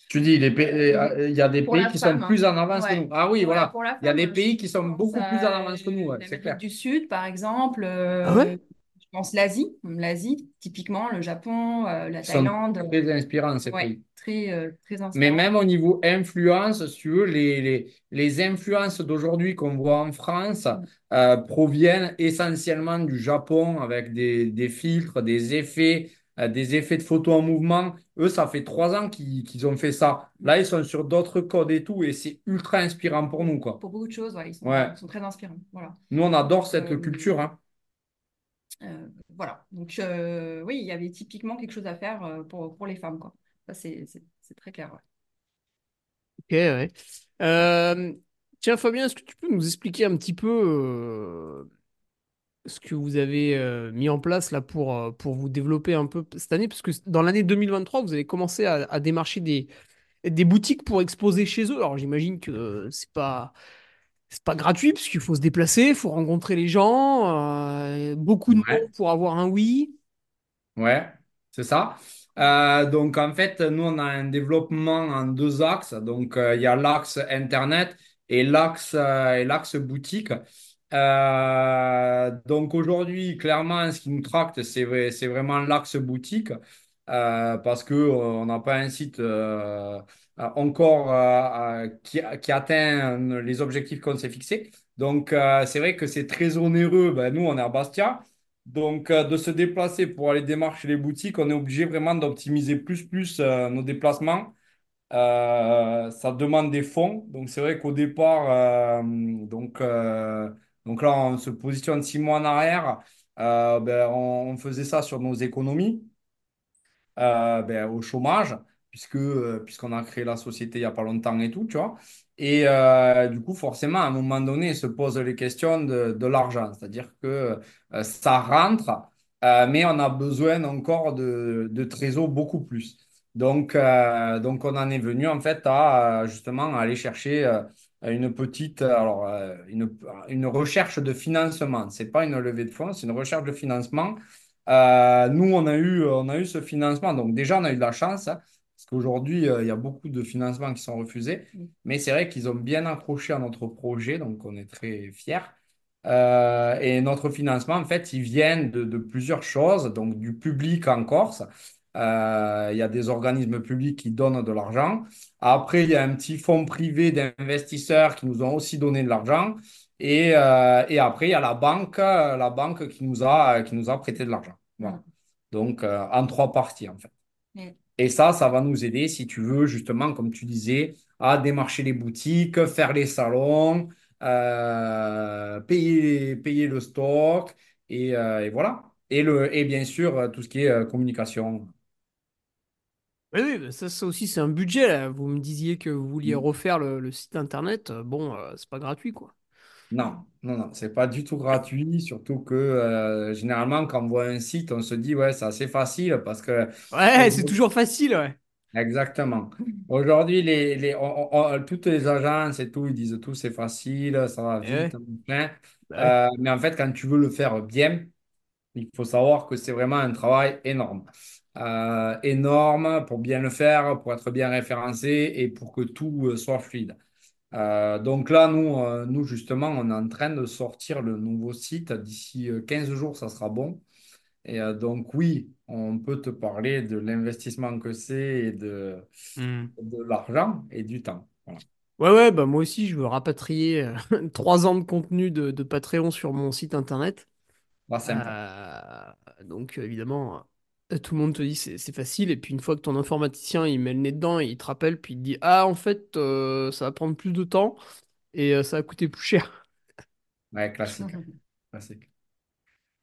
Tu dis, les pays- euh, il y a des pour pays qui femme, sont hein. plus en avance que nous. Ah oui, voilà. pour la Il y a des pays qui sont beaucoup plus en avance que nous, ouais, c'est clair. du Sud, par exemple. Ah euh, ouais? je pense l'Asie, l'Asie, typiquement, le Japon, euh, la Ils sont Thaïlande. très inspirants, ces Ouais, pays. très, euh, très Mais même au niveau influence, si tu veux, les, les, les influences d'aujourd'hui qu'on voit en France euh, proviennent essentiellement du Japon avec des, des filtres, des effets, euh, des effets de photo en mouvement. Eux, ça fait trois ans qu'ils qu'ils ont fait ça. Là, ils sont sur d'autres codes et tout, et c'est ultra inspirant pour nous, quoi. Pour beaucoup de choses, ouais, ils sont, Ouais. ils sont très inspirants. Voilà. Nous, on adore cette Euh, culture, hein. Euh, voilà. Donc, euh, oui, il y avait typiquement quelque chose à faire pour, pour les femmes, quoi. Ça, c'est c'est- c'est très clair, ouais. Ok, ouais. Euh, tiens, Fabien, est-ce que tu peux nous expliquer un petit peu euh, ce que vous avez euh, mis en place là pour, euh, pour vous développer un peu cette année? Parce que dans l'année 2023, vous avez commencé à, à démarcher des, des boutiques pour exposer chez eux. Alors, j'imagine que euh, c'est pas, c'est pas gratuit parce qu'il faut se déplacer, il faut rencontrer les gens, euh, beaucoup de Ouais. monde pour avoir un oui. Ouais, c'est ça. Donc, en fait, nous, on a un développement en deux axes. Donc, il y a l'axe Internet et l'axe et l'axe boutique. Euh, donc, aujourd'hui, clairement, ce qui nous tracte, c'est vrai- vraiment l'axe boutique. euh, parce que euh, n'a pas un site euh, encore qui, qui atteint les objectifs qu'on s'est fixés. Donc, c'est vrai que c'est très onéreux. Ben, nous, on est à Bastia. Donc, de se déplacer pour aller démarcher les boutiques, on est obligé vraiment d'optimiser plus, plus nos déplacements. Ça demande des fonds. Donc, c'est vrai qu'au départ, donc, donc là, on se positionne six mois en arrière. Euh, ben, on, faisait ça sur nos économies euh, ben, au chômage, euh, puisqu'on a créé la société il n'y a pas longtemps et tout, tu vois. Et du coup, forcément, à un moment donné, se posent les questions de, l'argent. C'est-à-dire que ça rentre, mais on a besoin encore de, de trésor beaucoup plus. Donc, donc, on en est venu en fait à justement aller chercher une petite, alors, une, une recherche de financement. C'est pas une levée de fonds, c'est une recherche de financement euh, nous, on a eu, on a eu ce financement. Donc, déjà, on a eu de la chance, hein, parce qu'aujourd'hui, euh, il y a beaucoup de financements qui sont refusés. Mais c'est vrai qu'ils ont bien accroché à notre projet, donc on est très fiers. Euh, et notre financement, en fait, il vient de, de plusieurs choses. Donc, du public en Corse. Euh, il y a des organismes publics qui donnent de l'argent. Après, il y a un petit fonds privé d'investisseurs qui nous ont aussi donné de l'argent. Et, euh, et après, il y a la banque, la banque qui nous a, qui nous a prêté de l'argent. Voilà. Donc, euh, en trois parties, en fait. Mm. Et ça, ça va nous aider, si tu veux, justement, comme tu disais, à démarcher les boutiques, faire les salons, payer, payer le stock, et, et voilà. Et, le, et bien sûr, tout ce qui est communication. Oui, oui, ça, ça aussi, c'est un budget, là. Vous me disiez que vous vouliez Mm. refaire le, le site internet. Euh, Bon, euh, c'est pas gratuit, quoi. Non, non, non, c'est pas du tout gratuit, surtout que euh, généralement, quand on voit un site, on se dit, ouais, c'est assez facile parce que Ouais, c'est toujours facile, ouais. Exactement. Aujourd'hui, les, les, on- on- on- toutes les agences et tout, ils disent tout, c'est facile, ça va Eh vite, bah ouais. Euh, mais en fait, quand tu veux le faire bien, il faut savoir que c'est vraiment un travail énorme. Euh, énorme pour bien le faire, pour être bien référencé et pour que tout euh, soit fluide. Euh, donc là, nous, euh, nous, justement, on est en train de sortir le nouveau site. D'ici euh, 15 jours, ça sera bon. Et euh, donc, oui, on peut te parler de l'investissement que c'est et de, Hmm. de l'argent et du temps. Voilà. Ouais, ouais, bah moi aussi, je veux rapatrier trois ans de contenu de, de Patreon sur mon site internet. Donc, évidemment, tout le monde te dit c'est c'est facile. Et puis, une fois que ton informaticien il met le nez dedans, il te rappelle, puis il te dit Ah, en fait, euh, ça va prendre plus de temps et euh, ça va coûter plus cher. Ouais, classique. Classique.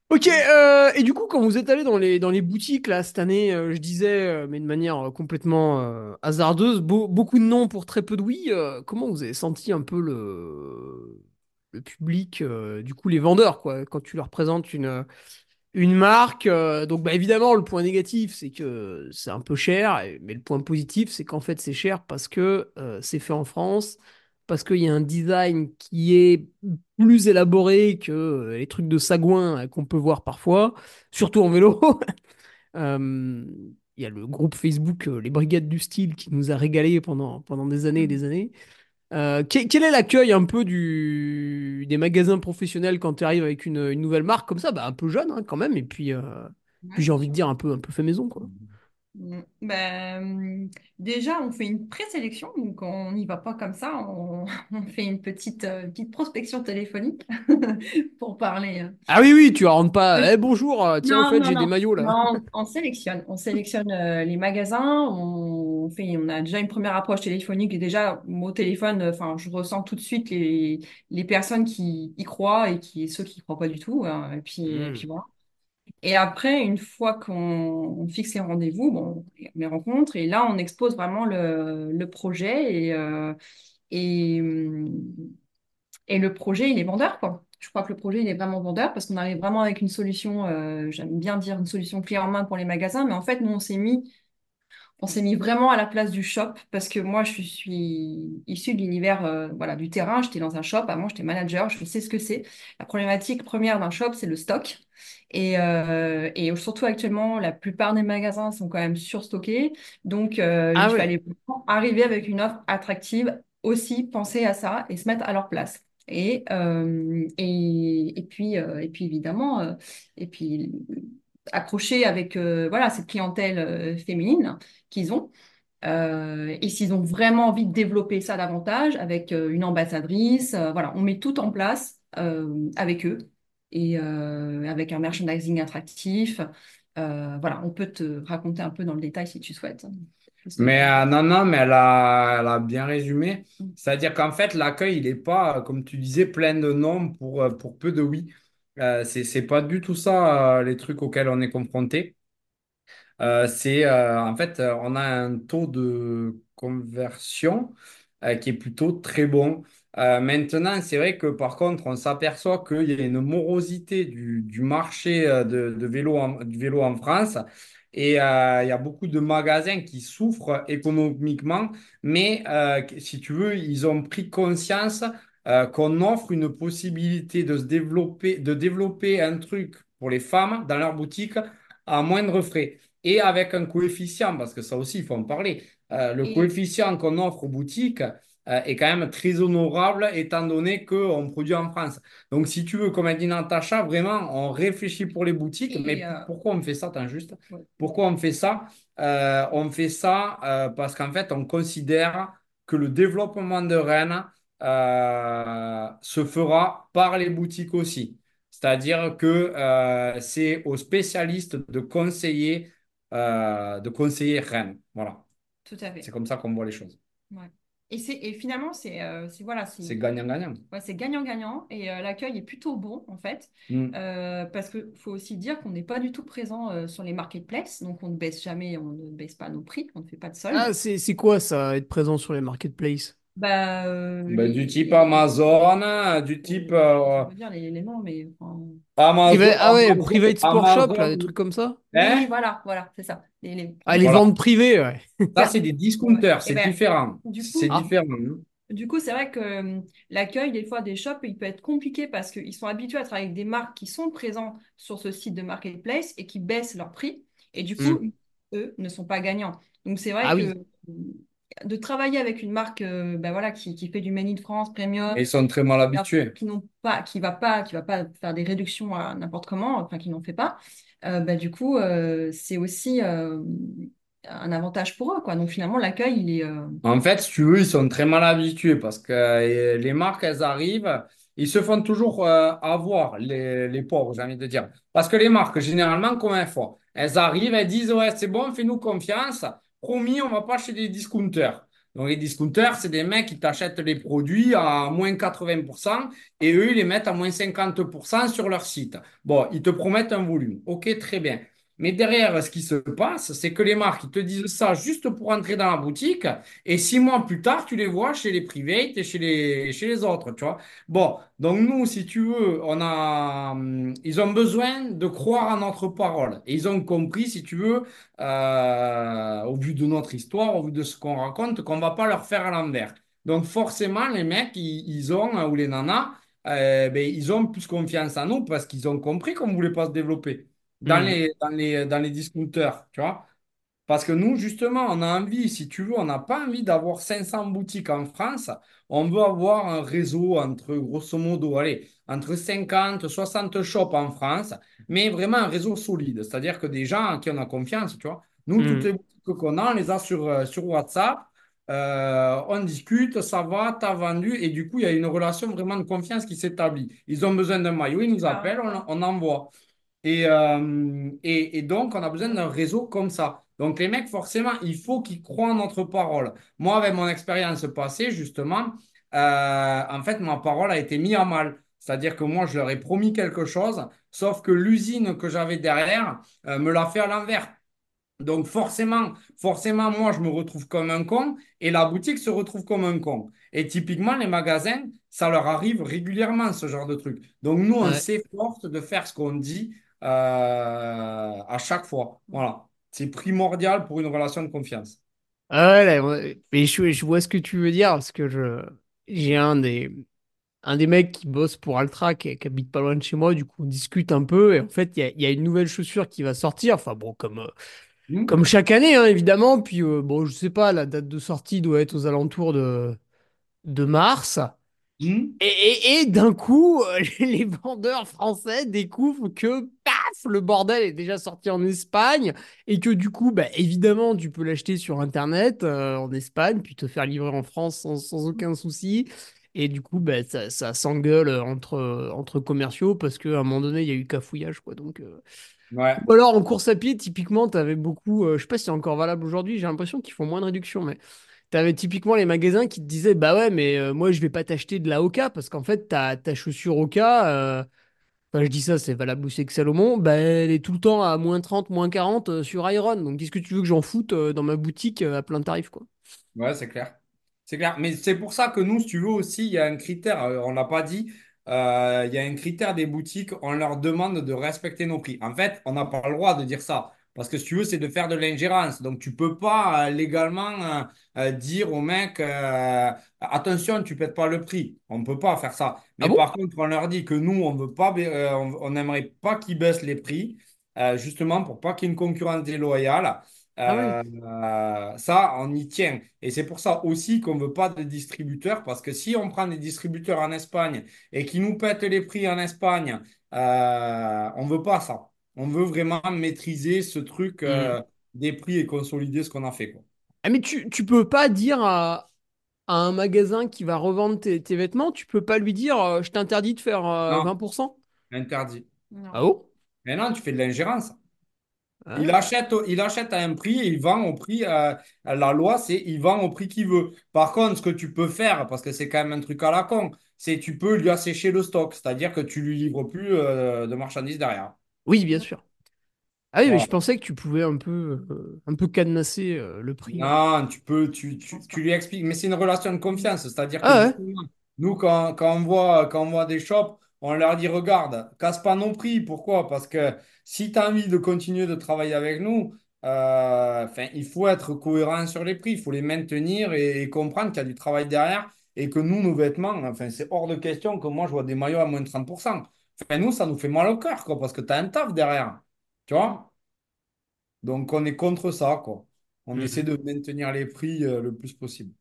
Ok, euh, et du coup, quand vous êtes allé dans les, dans les boutiques là cette année, euh, je disais, euh, mais de manière euh, complètement euh, hasardeuse, beau- beaucoup de non pour très peu de oui. euh, comment vous avez senti un peu le, le public, euh, du coup les vendeurs, quoi, quand tu leur présentes une, une marque, euh, donc bah, évidemment, le point négatif, c'est que c'est un peu cher, mais le point positif, c'est qu'en fait, c'est cher parce que euh, c'est fait en France, parce qu'il y a un design qui est plus élaboré que euh, les trucs de sagouin qu'on peut voir parfois, surtout en vélo. Il y a le groupe Facebook, les Brigades du Style, qui nous a régalé pendant, pendant des années et des années. Euh, quel, quel est l'accueil un peu du, des magasins professionnels quand tu arrives avec une, une nouvelle marque comme ça? Bah, un peu jeune hein, quand même, et puis, euh, Ouais, puis j'ai envie de dire un peu, un peu fait maison, quoi. Ben, déjà, on fait une présélection, donc on n'y va pas comme ça. On, on fait une petite, euh, petite prospection téléphonique pour parler. euh, Ah oui, oui, tu rentres pas. Eh bonjour, tiens, Non, fait, j'ai des maillots là. Non, on, on sélectionne. On sélectionne euh, les magasins. On fait, on a déjà une première approche téléphonique. Et déjà, au téléphone, euh, enfin, je ressens tout de suite les, les personnes qui y croient et qui, ceux qui y croient pas du tout. hein. et puis, et puis Hmm. voilà. Et après, une fois qu'on on fixe les rendez-vous, bon, les rencontres, et là, on expose vraiment le, le projet et, euh, et, et le projet, il est vendeur, quoi. Je crois que le projet, il est vraiment vendeur parce qu'on arrive vraiment avec une solution, euh, j'aime bien dire une solution clé en main pour les magasins, mais en fait, nous, on s'est mis on s'est mis vraiment à la place du shop parce que moi, je suis issue de l'univers euh, voilà, du terrain. J'étais dans un shop, avant, j'étais manager, je sais ce que c'est. La problématique première d'un shop, c'est le stock. Et, euh, et surtout actuellement, la plupart des magasins sont quand même surstockés. Donc, euh, Ah il ouais. fallait vraiment arriver avec une offre attractive, aussi penser à ça et se mettre à leur place. Et, et, et puis, et puis évidemment, et puis accrocher avec euh, voilà, cette clientèle euh, féminine qu'ils ont. Euh, et s'ils ont vraiment envie de développer ça davantage avec une ambassadrice, voilà, on met tout en place avec eux et avec un merchandising attractif. Voilà, on peut te raconter un peu dans le détail si tu souhaites. Mais euh, non, non, mais elle a, elle a bien résumé. Mm. C'est-à-dire qu'en fait, l'accueil, il n'est pas, comme tu disais, plein de noms pour, pour peu de oui. Euh, c'est, pas du tout ça, euh, les trucs auxquels on est confronté. Euh, c'est euh, en fait, on a un taux de conversion qui est plutôt très bon. Maintenant, c'est vrai que par contre, on s'aperçoit qu'il y a une morosité du, marché de, vélo du vélo en France. Et il y a beaucoup de magasins qui souffrent économiquement, mais si tu veux, ils ont pris conscience euh, qu'on offre une possibilité de se développer, de développer un truc pour les femmes dans leur boutique à moindre frais et avec un coefficient, parce que ça aussi, il faut en parler. Euh, le Et- coefficient qu'on offre aux boutiques euh, est quand même très honorable étant donné qu'on produit en France. Donc, si tu veux, comme a dit Natacha, vraiment, on réfléchit pour les boutiques. Et, mais euh, pourquoi on fait ça, Attends, juste Ouais. Pourquoi on fait ça? On fait ça parce qu'en fait, on considère que le développement de Rennes euh, se fera par les boutiques aussi. C'est-à-dire que euh, c'est aux spécialistes de conseiller, euh, de conseiller Rennes. Voilà, Tout à fait. c'est comme ça qu'on voit les choses. Ouais. Et, c'est, et finalement, c'est euh, c'est- voilà, c'est C'est gagnant-gagnant. ouais, c'est gagnant-gagnant et euh, l'accueil est plutôt bon en fait. Mm. Euh, parce qu'il faut aussi dire qu'on n'est pas du tout présent euh, sur les marketplaces, donc on ne baisse jamais, on ne baisse pas nos prix, on ne fait pas de solde. Ah, c'est c'est quoi ça, être présent sur les marketplaces? Bah, euh, Ben, les- du type Amazon, du type euh, Je veux dire les, les noms, mais enfin, Amazon. Priva- ah ouais, Amazon- private sport shop, là, des trucs comme ça? Hein oui, voilà, voilà, c'est ça. Les, les- Ah, les Voilà. ventes privées, ouais. Ça, c'est des discounters, Ouais. c'est Eh ben, différent. du coup- C'est Ah. différent. hein. Du coup, c'est vrai que euh, l'accueil des fois des shops, il peut être compliqué parce qu'ils sont habitués à travailler avec des marques qui sont présentes sur ce site de marketplace et qui baissent leur prix. Et du coup, eux ne sont pas gagnants. Donc, c'est vrai Ah que oui. De travailler avec une marque euh, ben voilà, qui, qui fait du Made in France, premium, Et ils sont très mal habitués. qui n'ont pas, qui va pas, qui va pas faire des réductions à n'importe comment, enfin qui n'en fait pas, euh, bah, du coup, euh, c'est aussi un avantage pour eux, quoi. Donc finalement, l'accueil, il est, En fait, si tu veux, ils sont très mal habitués parce que les marques, elles arrivent, ils se font toujours avoir, les, les pauvres, j'ai envie de dire. Parce que les marques, généralement, comment elles font? Elles arrivent, elles disent, ouais, c'est bon, fais-nous confiance. Promis, on va pas chez des discounters. Donc, les discounters, c'est des mecs qui t'achètent les produits à moins 80% et eux, ils les mettent à moins 50% sur leur site. Bon, ils te promettent un volume. OK, très bien. Mais derrière, ce qui se passe, c'est que les marques, ils te disent ça juste pour entrer dans la boutique. Et six mois plus tard, tu les vois chez les private et chez les, chez les autres, tu vois. Bon, donc nous, si tu veux, on a, hum, ils ont besoin de croire à notre parole. Et ils ont compris, si tu veux, euh, au vu de notre histoire, au vu de ce qu'on raconte, qu'on va pas leur faire à l'envers. Donc forcément, les mecs, ils, ont, ou les nanas, euh, ben, ils ont plus confiance en nous parce qu'ils ont compris qu'on ne voulait pas se développer dans Mhm. les, dans les, dans les discounters, tu vois. Parce que nous, justement, on a envie, si tu veux, on n'a pas envie d'avoir 500 boutiques en France. On veut avoir un réseau entre, grosso modo, allez, entre 50, 60 shops en France, mais vraiment un réseau solide. C'est-à-dire que des gens en qui on a confiance, tu vois. Nous, toutes les boutiques qu'on a, on les a sur, euh, sur WhatsApp. Euh, on discute, ça va, t'as vendu, et du coup, il y a une relation vraiment de confiance qui s'établit. Ils ont besoin d'un maillot, ils nous appellent, on, on envoie. Et, euh, et, et donc, on a besoin d'un réseau comme ça. Donc, les mecs, forcément, il faut qu'ils croient en notre parole. Moi, avec mon expérience passée, justement, euh, en fait, ma parole a été mise à mal. C'est-à-dire que moi, je leur ai promis quelque chose, sauf que l'usine que j'avais derrière euh, me l'a fait à l'envers. Donc forcément, forcément, moi, je me retrouve comme un con et la boutique se retrouve comme un con. Et typiquement, les magasins, ça leur arrive régulièrement, ce genre de truc. Donc nous, on Ouais. s'efforce de faire ce qu'on dit à chaque fois. Voilà. C'est primordial pour une relation de confiance. Ah ouais, mais je, je vois ce que tu veux dire parce que je j'ai un des un des mecs qui bosse pour Altra qui, qui habite pas loin de chez moi, du coup on discute un peu et en fait il y a, il y a une nouvelle chaussure qui va sortir, enfin bon comme euh, Hmm. comme chaque année hein, évidemment, puis euh, bon je sais pas la date de sortie doit être aux alentours de de mars Hmm. et, et, et d'un coup euh, les vendeurs français découvrent que paf le bordel est déjà sorti en Espagne et que du coup, bah, évidemment, tu peux l'acheter sur Internet euh, en Espagne, puis te faire livrer en France sans, sans aucun souci. Et du coup, bah, ça, ça s'engueule entre, entre commerciaux parce qu'à un moment donné, il y a eu cafouillage, quoi. Donc, euh, Ouais. Ou alors en course à pied, typiquement, tu avais beaucoup, euh, je sais pas si c'est encore valable aujourd'hui, j'ai l'impression qu'ils font moins de réduction, mais tu avais typiquement les magasins qui te disaient, bah ouais, mais euh, moi je vais pas t'acheter de la Oka parce qu'en fait, ta, ta chaussure Oka, euh, je dis ça, c'est valable aussi avec Salomon, bah elle est tout le temps à moins 30, moins 40 euh, sur Iron. Donc qu'est-ce que tu veux que j'en foute dans ma boutique à plein tarif, quoi? Ouais, c'est clair. C'est clair. Mais c'est pour ça que nous, si tu veux aussi, il y a un critère, on l'a pas dit, il y a un critère des boutiques, on leur demande de respecter nos prix. En fait, on n'a pas le droit de dire ça. Parce que si tu veux, c'est de faire de l'ingérence. Donc, tu peux pas euh, légalement euh, euh, dire au mec, euh, attention, tu pètes pas le prix. On ne peut pas faire ça. Ah Mais bon? par contre, on leur dit que nous, on veut pas, on n'aimerait pas qu'ils baissent les prix, justement pour pas qu'il y ait une concurrence déloyale. Ah ça, on y tient. Et c'est pour ça aussi qu'on ne veut pas de distributeurs, parce que si on prend des distributeurs en Espagne et qui nous pètent les prix en Espagne, on ne veut pas ça. On veut vraiment maîtriser ce truc euh, des prix et consolider ce qu'on a fait, quoi. Ah, mais tu, tu peux pas dire à, à un magasin qui va revendre tes, tes vêtements, tu peux pas lui dire, euh, je t'interdis de faire euh, Non, 20%? interdit. Ah bon? Mais non, tu fais de l'ingérence. Il Ah. achète, il achète à un prix et il vend au prix. euh, la loi, c'est il vend au prix qu'il veut. Par contre, ce que tu peux faire, parce que c'est quand même un truc à la con, c'est tu peux lui assécher le stock, c'est-à-dire que tu lui livres plus euh, de marchandises derrière. Oui, bien sûr. Ah oui, mais je pensais que tu pouvais un peu, euh, un peu cadenasser euh, le prix. Non, tu peux, tu, tu, tu lui expliques, mais c'est une relation de confiance, c'est-à-dire que Ah ouais? justement, nous, quand, quand on voit, quand on voit des shops, on leur dit, regarde, casse pas nos prix. Pourquoi? Parce que si tu as envie de continuer de travailler avec nous, euh, enfin, il faut être cohérent sur les prix, il faut les maintenir et, et comprendre qu'il y a du travail derrière et que nous, nos vêtements, enfin, c'est hors de question que moi, je vois des maillots à moins de 30%. Enfin, nous, ça nous fait mal au cœur, quoi, parce que tu as un taf derrière, tu vois? Donc, on est contre ça, quoi. On essaie Mhm. de maintenir les prix euh, le plus possible.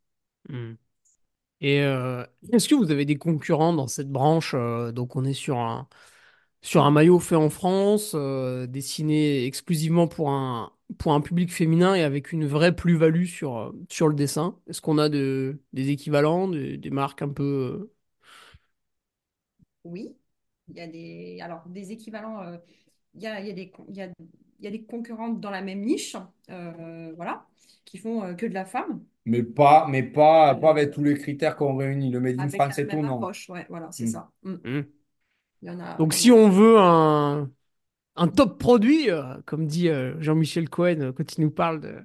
Mhm. Et euh, est-ce que vous avez des concurrents dans cette branche? euh, donc on est sur un, sur un maillot fait en France, euh, dessiné exclusivement pour un, pour un public féminin et avec une vraie plus-value sur, sur le dessin? Est-ce qu'on a de, des équivalents, des, des marques un peu... Oui, il y a des, alors, des équivalents, euh, il y a, il y a des, il y a, il y a des concurrentes dans la même niche, euh, voilà, qui font euh, que de la femme, Mais pas, mais pas, pas avec tous les critères qu'on réunit. Le Made in avec France la et tout, même non. approche, ouais, voilà, c'est ça. Mm. Il y en a, Donc si on veut un, un top produit, euh, comme dit euh, Jean-Michel Cohen euh, quand il nous parle de,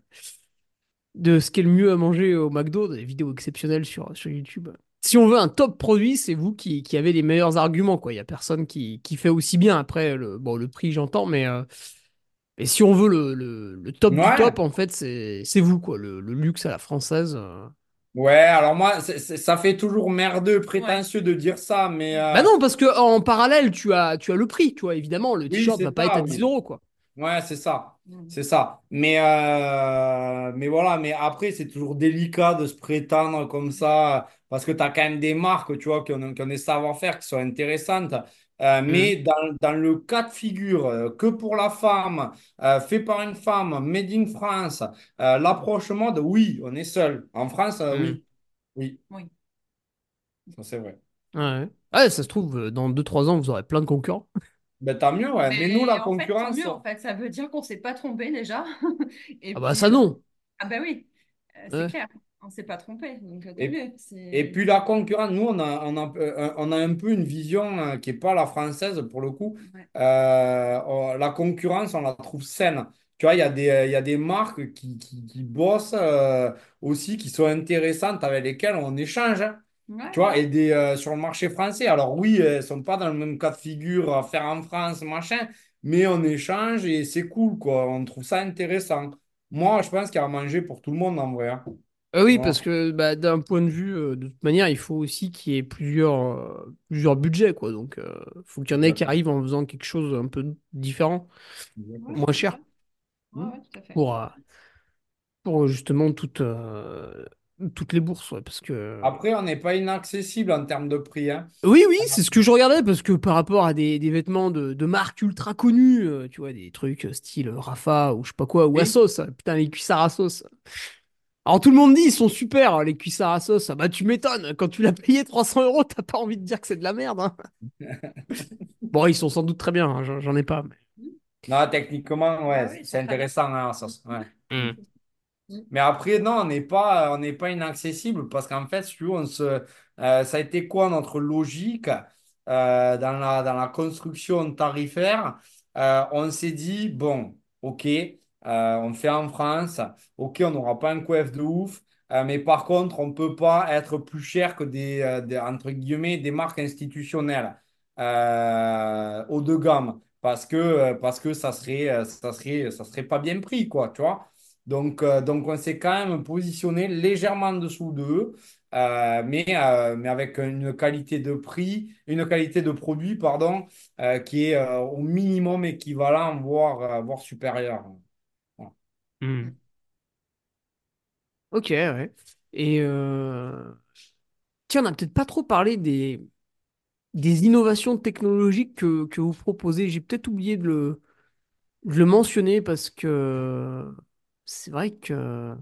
de ce qu'est le mieux à manger au McDo, des vidéos exceptionnelles sur, sur YouTube. Si on veut un top produit, c'est vous qui, qui avez les meilleurs arguments, quoi. Il n'y a personne qui, qui fait aussi bien. Après, le, bon, le prix, j'entends, mais, euh, mais si on veut le, le, le top du top, en fait, c'est, vous, quoi. Le, luxe à la française. euh. ouais. Alors moi, ça fait toujours merdeux, Ouais. prétentieux de dire ça, mais Bah euh, non, parce que en parallèle, tu as, tu as le prix, tu vois. Évidemment, le oui, t-shirt va c'est pas être à ça, 10 oui. euros, quoi. Ouais, c'est ça. Mm. C'est ça. Mais, euh, mais voilà, mais après, c'est toujours délicat de se prétendre comme ça, parce que tu as quand même des marques, tu vois, qui ont, qui ont des savoir-faire qui sont intéressantes. Euh, mais dans, dans le cas de figure, euh, que pour la femme, euh, fait par une femme, made in France, euh, l'approche mode, oui, on est seul. En France, euh, hmm. oui, oui, Oui. ça c'est vrai. Ouais. Ouais, ça se trouve, dans deux trois ans, vous aurez plein de concurrents. Ben, tant mieux, ouais. Mais nous, la en fait, tant concurrence, mieux, en fait, ça veut dire qu'on s'est pas trompé déjà. Et Ah bah puis, ça non. ah bah oui, euh, c'est Ouais. clair, on s'est pas trompé, donc et, mieux. Et C'est... puis la concurrence, nous, on a, on a, on a un peu une vision euh, qui n'est pas la française pour le coup. Ouais. Euh, on- la concurrence, on la trouve saine. Tu vois, il y a des, il y a des marques qui, qui, qui bossent euh, aussi, qui sont intéressantes, avec lesquelles on échange. hein. Ouais, Tu vois, et des, euh, sur le marché français. Alors oui, elles ne sont pas dans le même cas de figure à faire en France, machin, mais on échange et c'est cool, quoi. On trouve ça intéressant. Moi, je pense qu'il y a à manger pour tout le monde en vrai. hein. Euh, oui, Voilà. parce que bah, d'un point de vue, euh, de toute manière, il faut aussi qu'il y ait plusieurs, euh, plusieurs budgets, quoi. Donc, euh, faut qu'il y en ait qui arrivent en faisant quelque chose un peu différent, Ouais, moins cher, ça. Ouais, Hmm. ouais, tout à fait. pour, euh, pour justement tout, euh, Toutes les bourses, ouais, parce que... Après, on n'est pas inaccessible en termes de prix. Hein. Oui, oui, c'est ce que je regardais, parce que par rapport à des, des vêtements de, de marques ultra connues, euh, tu vois, des trucs euh, style Rafa ou je sais pas quoi, ou. Asos, euh, putain, les cuissards Asos. Alors tout le monde dit, ils sont super, hein, les cuissards Asos. Ah bah tu m'étonnes, quand tu l'as payé 300 euros, t'as pas envie de dire que c'est de la merde. hein. Bon, ils sont sans doute très bien, hein, j'en ai pas. mais- Non, techniquement, ouais, Ah oui, c'est intéressant. hein, ouais. Hmm. Mais après, non, on n'est pas, on n'est pas inaccessible parce qu'en fait, si on euh, ça a été quoi notre logique euh, dans la, dans la construction tarifaire? Euh, on s'est dit, bon, OK, on fait en France, OK, on n'aura pas un coef de ouf, mais par contre, on ne peut pas être plus cher que des, des, entre guillemets, des marques institutionnelles haut de gamme parce que, parce que ça serait, ça serait, ça serait pas bien pris, quoi, tu vois? Donc, euh, donc on s'est quand même positionné légèrement en dessous d'eux, euh, mais, euh, mais avec une qualité de prix, une qualité de produit, pardon, euh, qui est euh, au minimum équivalent, voire, voire supérieur. Voilà. Hmm. Ok, ouais. Et euh... tiens, on n'a peut-être pas trop parlé des, des innovations technologiques que, que vous proposez. J'ai peut-être oublié de le, de le mentionner parce que c'est vrai que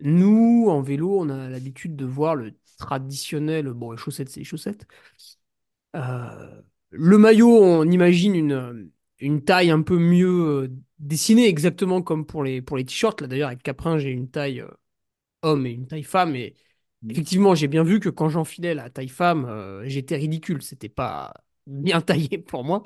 nous, en vélo, on a l'habitude de voir le traditionnel, bon, les chaussettes, c'est les chaussettes. Euh, le maillot, on imagine une, une taille un peu mieux euh, dessinée, exactement comme pour les, pour les t-shirts. Là, d'ailleurs, avec Caprin, j'ai une taille euh, homme et une taille femme. Et effectivement, j'ai bien vu que quand j'enfilais la taille femme, euh, j'étais ridicule. C'était pas bien taillé pour moi.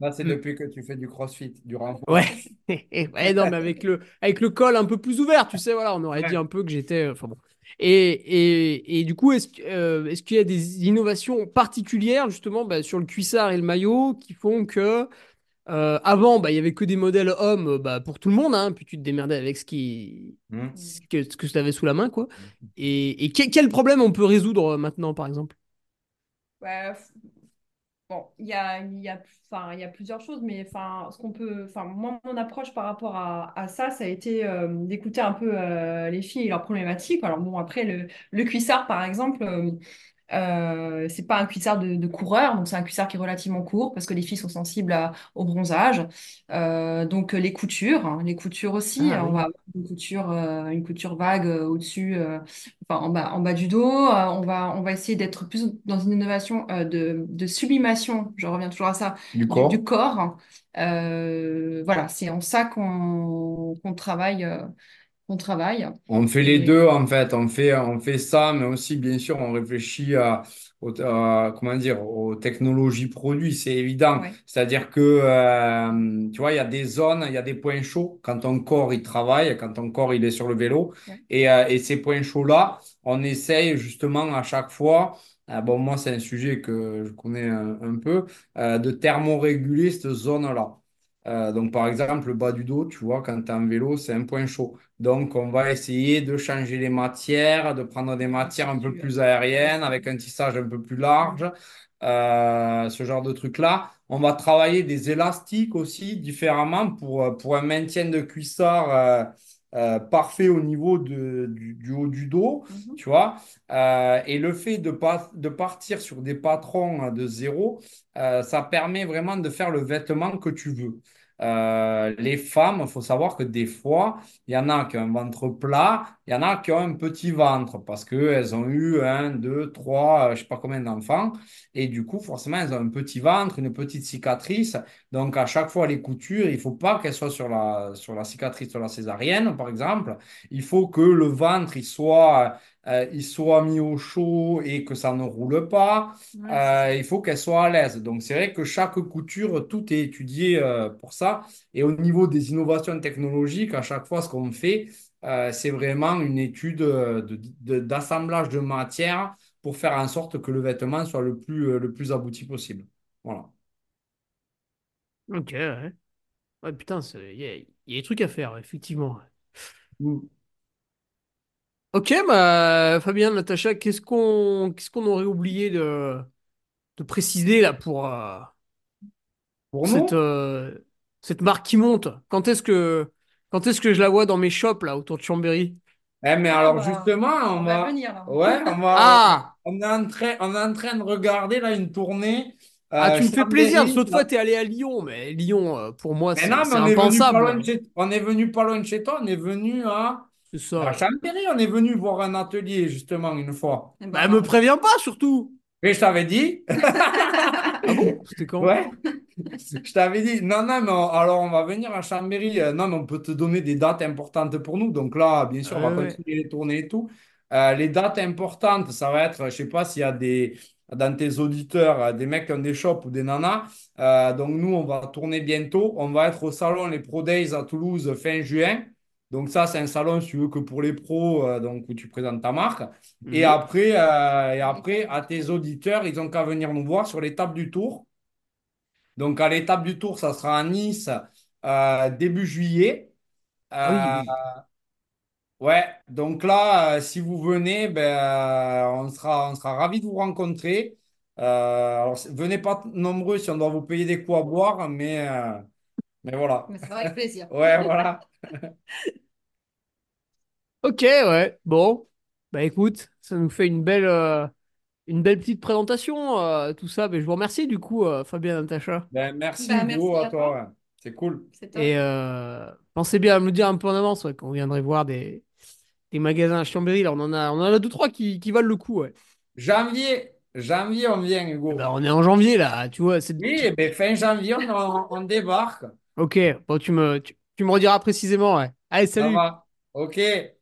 Là, c'est Mm. depuis que tu fais du crossfit, du renfort. Ouais. Ouais, non, mais avec le, avec le col un peu plus ouvert, tu sais, voilà, on aurait dit un peu que j'étais. Enfin bon. Et, et, et du coup, est-ce, euh, est-ce qu'il y a des innovations particulières, justement, bah, sur le cuissard et le maillot qui font que, euh, avant, bah, il y avait que des modèles hommes euh, bah, pour tout le monde, hein, puis tu te démerdais avec ce, qui, Mm. ce que, ce que tu avais sous la main, quoi. Et, et que- quel problème on peut résoudre euh, maintenant, par exemple? Ouais, f- bon, il y a, plusieurs choses, mais ce qu'on peut, moi, mon approche par rapport à, ça, ça a été euh, d'écouter un peu euh, les filles et leurs problématiques. Alors bon, après, le, le cuissard, par exemple, euh, c'est pas un cuissard de, de coureur, donc c'est un cuissard qui est relativement court parce que les filles sont sensibles à- au bronzage. Euh, donc euh, les coutures, hein, les coutures aussi, Ah, on oui. va avoir une couture, euh, une couture vague euh, au-dessus, euh, enfin en bas, en bas du dos. Euh, on va, on va essayer d'être plus dans une innovation euh, de, de sublimation. Je reviens toujours à ça Du du, corps. du corps. Euh, voilà, c'est en ça qu'on qu'on travaille, euh, qu'on travaille. On fait les Et deux en fait, on fait, on fait ça, mais aussi bien sûr on réfléchit à, comment dire, aux technologies produits, c'est évident. ouais, C'est-à-dire que euh, tu vois, il y a des zones, il y a des points chauds quand ton corps il travaille, quand ton corps il est sur le vélo. ouais. Et, euh, et ces points chauds-là, on essaye justement à chaque fois, euh, bon moi c'est un sujet que je connais un, un peu, de thermoréguler cette zone-là. Euh, donc par exemple, le bas du dos, tu vois, quand tu es en vélo, c'est un point chaud. Donc, on va essayer de changer les matières, de prendre des matières un peu plus aériennes, avec un tissage un peu plus large, euh, ce genre de truc-là. On va travailler des élastiques aussi différemment pour, euh, pour un maintien de cuissard euh, euh, parfait au niveau de- du, du haut du dos, Mhm. tu vois. Euh, et le fait de, pas, de partir sur des patrons de zéro, euh, ça permet vraiment de faire le vêtement que tu veux. Euh, les femmes, il faut savoir que des fois, il y en a qui ont un ventre plat, il y en a qui ont un petit ventre parce qu'elles ont eu un, deux, trois, euh, je ne sais pas combien d'enfants. Et du coup, forcément, elles ont un petit ventre, une petite cicatrice. Donc, à chaque fois, les coutures, il ne faut pas qu'elles soient sur la, sur la cicatrice de la césarienne, par exemple. Il faut que le ventre, il soit, euh, il soit mis au chaud et que ça ne roule pas. Ouais, Euh, il faut qu'elle soit à l'aise. Donc, c'est vrai que chaque couture, tout est étudié euh, pour ça. Et au niveau des innovations technologiques, à chaque fois, ce qu'on fait, euh, c'est vraiment une étude euh, de- de- d'assemblage de matière pour faire en sorte que le vêtement soit le plus, le plus abouti possible. Voilà. Ok, ouais. Ouais, putain, il y y a des trucs à faire, effectivement. Mm. Ok, bah, Fabien, Natacha, qu'est-ce qu'on qu'est-ce qu'on aurait oublié de, de préciser là pour, euh, Pour cette, euh, cette marque qui monte? Quand est-ce que, quand est-ce que je la vois dans mes shops là autour de Chambéry? Eh, mais alors bah, justement, on, On va, va venir là. ouais, on va, Ah on est en train, on est en train de regarder là une tournée. Ah, euh, tu me fais plaisir, parce Chambéry, que l'autre fois, t'es allé à Lyon, mais Lyon, euh, pour moi, Mais c'est non, c'est on est venu pas impensable. loin de chez, on est venu pas loin de chez toi, on est venu à, C'est ça. à Chambéry, on est venu voir un atelier justement une fois. Eh ben, Bah, me préviens pas, surtout. Mais je t'avais dit, Ah bon C'était quand? Ouais, je t'avais dit, non, non, mais on- alors on va venir à Chambéry, Euh, non, mais on peut te donner des dates importantes pour nous. Donc là, bien sûr, on va Ouais, ouais. continuer les tournées et tout. Euh, les dates importantes, ça va être, je sais pas s'il y a des, dans tes auditeurs, euh, des mecs qui ont des shops ou des nanas. Euh, donc nous, on va tourner bientôt. On va être au salon Les Pro Days à Toulouse fin juin. Donc ça, c'est un salon, si tu veux, que pour les pros, euh, donc où tu présentes ta marque. Et Mhm. après, euh, et après, à tes auditeurs, ils ont qu'à venir nous voir sur l'étape du tour. Donc à l'étape du tour, ça sera à Nice euh, début juillet. Ah oui, Euh, oui. ouais, donc là, euh, si vous venez, ben, euh, on sera, on sera ravis de vous rencontrer. Euh, alors, venez pas nombreux si on doit vous payer des coups à boire, mais, euh, mais voilà. Mais ça va avec plaisir. Ouais, voilà. Ok, ouais. Bon. Bah, écoute, ça nous fait une belle, euh, une belle petite présentation, euh, tout ça. Mais je vous remercie, du coup, euh, Fabien Natacha. Ben, merci Bah, Hugo merci à à toi. toi. ouais. C'est cool. C'est top. Et euh, pensez bien à me le dire un peu en avance, ouais, quand on viendrait voir des, des magasins à Chambéry. Là, on en a, on en a deux, trois qui, qui valent le coup, ouais. Janvier, janvier, on vient, Hugo. Bah, on est en janvier, là, tu vois. c'est- Oui, eh ben, fin janvier, on, on- on débarque. Ok, bon, tu me, tu, tu me rediras précisément, ouais. Allez, Ça salut! va. Ok,